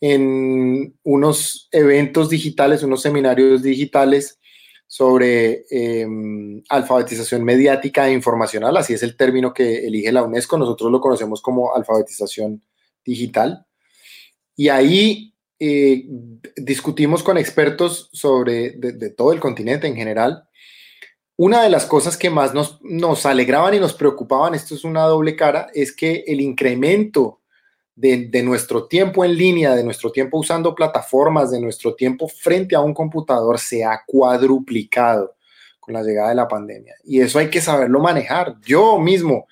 en unos eventos digitales, unos seminarios digitales sobre em, alfabetización mediática e informacional, así es el término que elige la UNESCO, nosotros lo conocemos como alfabetización digital. Y ahí eh, discutimos con expertos sobre de, todo el continente en general. Una de las cosas que más nos, nos alegraban y nos preocupaban, esto es una doble cara, es que el incremento de, nuestro tiempo en línea, de nuestro tiempo usando plataformas, de nuestro tiempo frente a un computador se ha cuadruplicado con la llegada de la pandemia. Y eso hay que saberlo manejar. Yo mismo,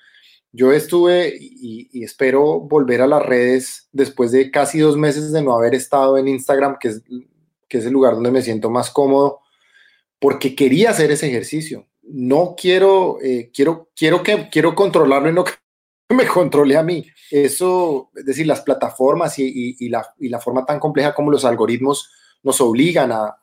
yo estuve y, espero volver a las redes después de casi dos meses de no haber estado en Instagram, que es, que es el lugar donde me siento más cómodo, porque quería hacer ese ejercicio. No quiero, eh, quiero, quiero, que, quiero controlarlo y no [laughs] me controle a mí. Eso, es decir, las plataformas y, la, forma tan compleja como los algoritmos nos obligan a,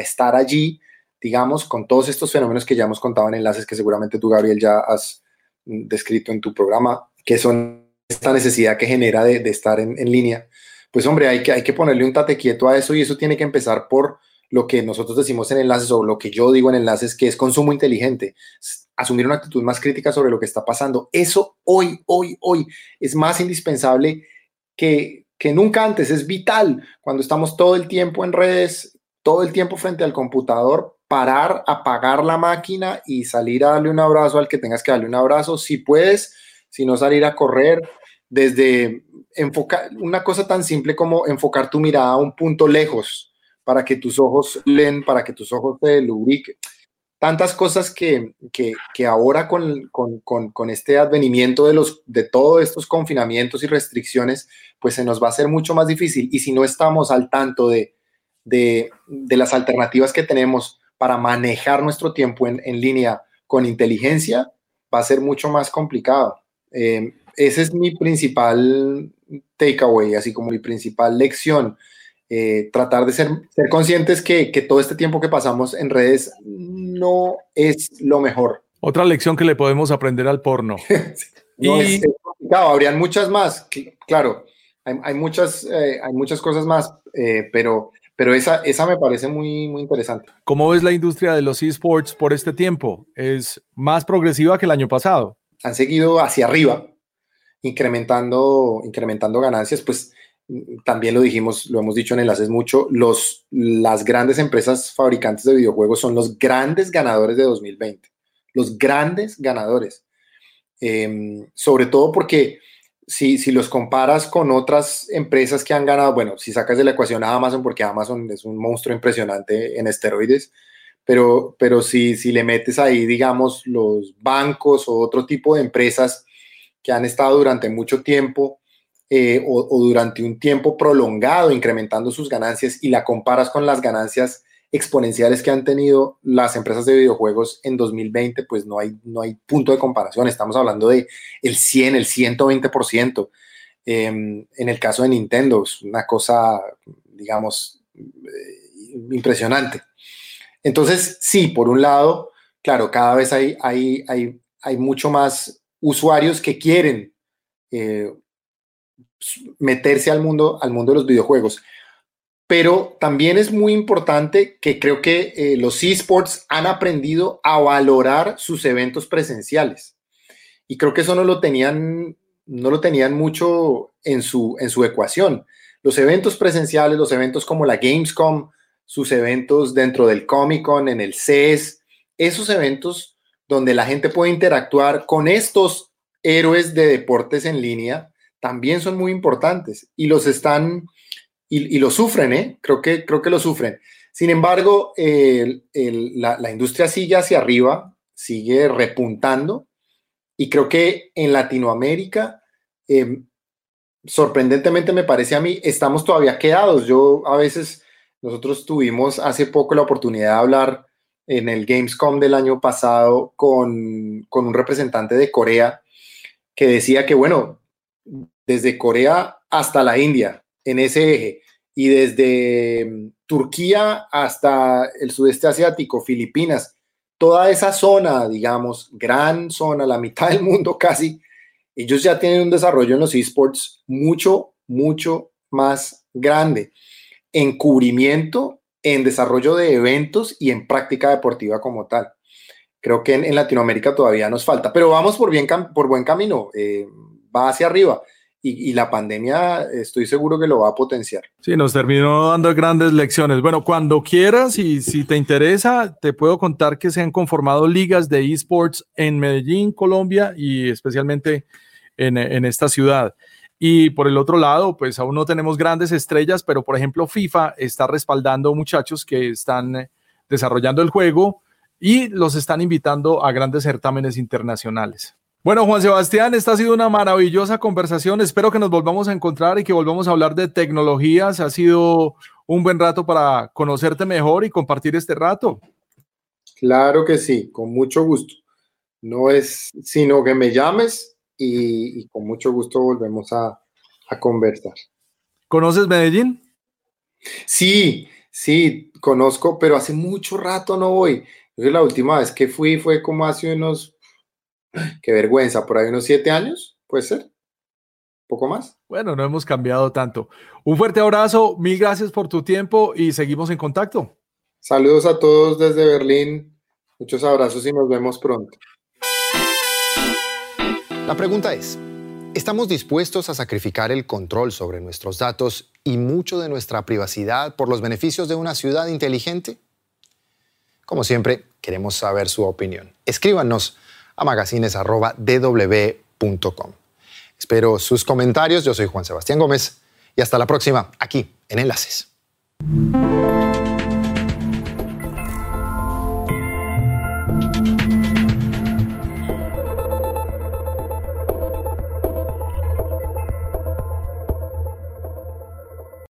estar allí, digamos, con todos estos fenómenos que ya hemos contado en enlaces que seguramente tú, Gabriel, ya has descrito en tu programa, que son esta necesidad que genera de, estar en, línea. Pues hombre, hay que, hay que ponerle un tate quieto a eso y eso tiene que empezar por lo que nosotros decimos en enlaces o lo que yo digo en enlaces, que es consumo inteligente asumir una actitud más crítica sobre lo que está pasando. Eso hoy, hoy, hoy es más indispensable que, que nunca antes. Es vital cuando estamos todo el tiempo en redes, todo el tiempo frente al computador, parar, apagar la máquina y salir a darle un abrazo al que tengas que darle un abrazo. Si puedes, si no salir a correr, desde enfocar una cosa tan simple como enfocar tu mirada a un punto lejos para que tus ojos leen, para que tus ojos te lubriquen tantas cosas que, que, ahora con, con, con, este advenimiento de, los, de todos estos confinamientos y restricciones, pues se nos va a hacer mucho más difícil. Y si no estamos al tanto de, de, de las alternativas que tenemos para manejar nuestro tiempo en, en, línea con inteligencia, va a ser mucho más complicado. Eh, ese es mi principal takeaway, así como mi principal lección. Eh, tratar de ser, ser conscientes que, que, todo este tiempo que pasamos en redes no es lo mejor. Otra lección que le podemos aprender al porno. [laughs] no es, complicado, habrían muchas más, claro, hay, hay muchas, eh, hay muchas cosas más, eh, pero, pero esa, esa me parece muy, muy interesante. ¿Cómo ves la industria de los esports por este tiempo? ¿Es más progresiva que el año pasado? Han seguido hacia arriba, incrementando, incrementando ganancias, pues también lo dijimos, lo hemos dicho en enlaces mucho, los, las grandes empresas fabricantes de videojuegos son los grandes ganadores de 2020, los grandes ganadores. Em, sobre todo porque si, si los comparas con otras empresas que han ganado, bueno, si sacas de la ecuación a Amazon, porque Amazon es un monstruo impresionante en esteroides, pero, pero si, si le metes ahí, digamos, los bancos o otro tipo de empresas que han estado durante mucho tiempo eh, o, durante un tiempo prolongado incrementando sus ganancias y la comparas con las ganancias exponenciales que han tenido las empresas de videojuegos en 2020, pues no hay, no hay punto de comparación. Estamos hablando de el 100, el 120%. Eh, en el caso de Nintendo, es una cosa, digamos, eh, impresionante. Entonces, sí, por un lado, claro, cada vez hay, hay, hay, hay mucho más usuarios que quieren eh, meterse al mundo, al mundo de los videojuegos. Pero también es muy importante que creo que eh, los esports han aprendido a valorar sus eventos presenciales. Y creo que eso no lo tenían, no lo tenían mucho en su, en su ecuación. Los eventos presenciales, los eventos como la Gamescom, sus eventos dentro del Comic Con, en el CES, esos eventos donde la gente puede interactuar con estos héroes de deportes en línea, también son muy importantes y los están, y, lo sufren, ¿eh? Creo que, creo que lo sufren. Sin embargo, la, industria sigue hacia arriba, sigue repuntando y creo que en Latinoamérica, em, sorprendentemente me parece a mí, estamos todavía quedados. Yo a veces nosotros tuvimos hace poco la oportunidad de hablar en el Gamescom del año pasado con, un representante de Corea que decía que, bueno, desde Corea hasta la India, en ese eje, y desde mm, Turquía hasta el sudeste asiático, Filipinas, toda esa zona, digamos, gran zona, la mitad del mundo [laughs] casi, ellos ya tienen un desarrollo en los esports mucho, mucho más grande en cubrimiento, en desarrollo de eventos y en práctica deportiva como tal. Creo que en, Latinoamérica todavía nos falta, pero vamos por, bien, por buen camino, eh, va hacia arriba. Y, la pandemia estoy seguro que lo va a potenciar. Sí, nos terminó dando grandes lecciones. Bueno, cuando quieras y si te interesa, te puedo contar que se han conformado ligas de esports en Medellín, Colombia y especialmente en, esta ciudad. Y por el otro lado, pues aún no tenemos grandes estrellas, pero por ejemplo FIFA está respaldando muchachos que están desarrollando el juego y los están invitando a grandes certámenes internacionales. Bueno, Juan Sebastián, esta ha sido una maravillosa conversación. Espero que nos volvamos a encontrar y que volvamos a hablar de tecnologías. Ha sido un buen rato para conocerte mejor y compartir este rato. Claro que sí, con mucho gusto. No es sino que me llames y, con mucho gusto volvemos a, conversar. ¿Conoces Medellín? Sí, sí, conozco, pero hace mucho rato no voy. la última vez que fui fue como hace unos, qué vergüenza, por ahí unos siete años, puede ser. ¿Poco más? Bueno, no hemos cambiado tanto. Un fuerte abrazo, mil gracias por tu tiempo y seguimos en contacto. Saludos a todos desde Berlín, muchos abrazos y nos vemos pronto. La pregunta es, ¿estamos dispuestos a sacrificar el control sobre nuestros datos y mucho de nuestra privacidad por los beneficios de una ciudad inteligente? Como siempre, queremos saber su opinión. Escríbanos a magazines.dw.com. Espero sus comentarios. Yo soy Juan Sebastián Gómez y hasta la próxima aquí en Enlaces.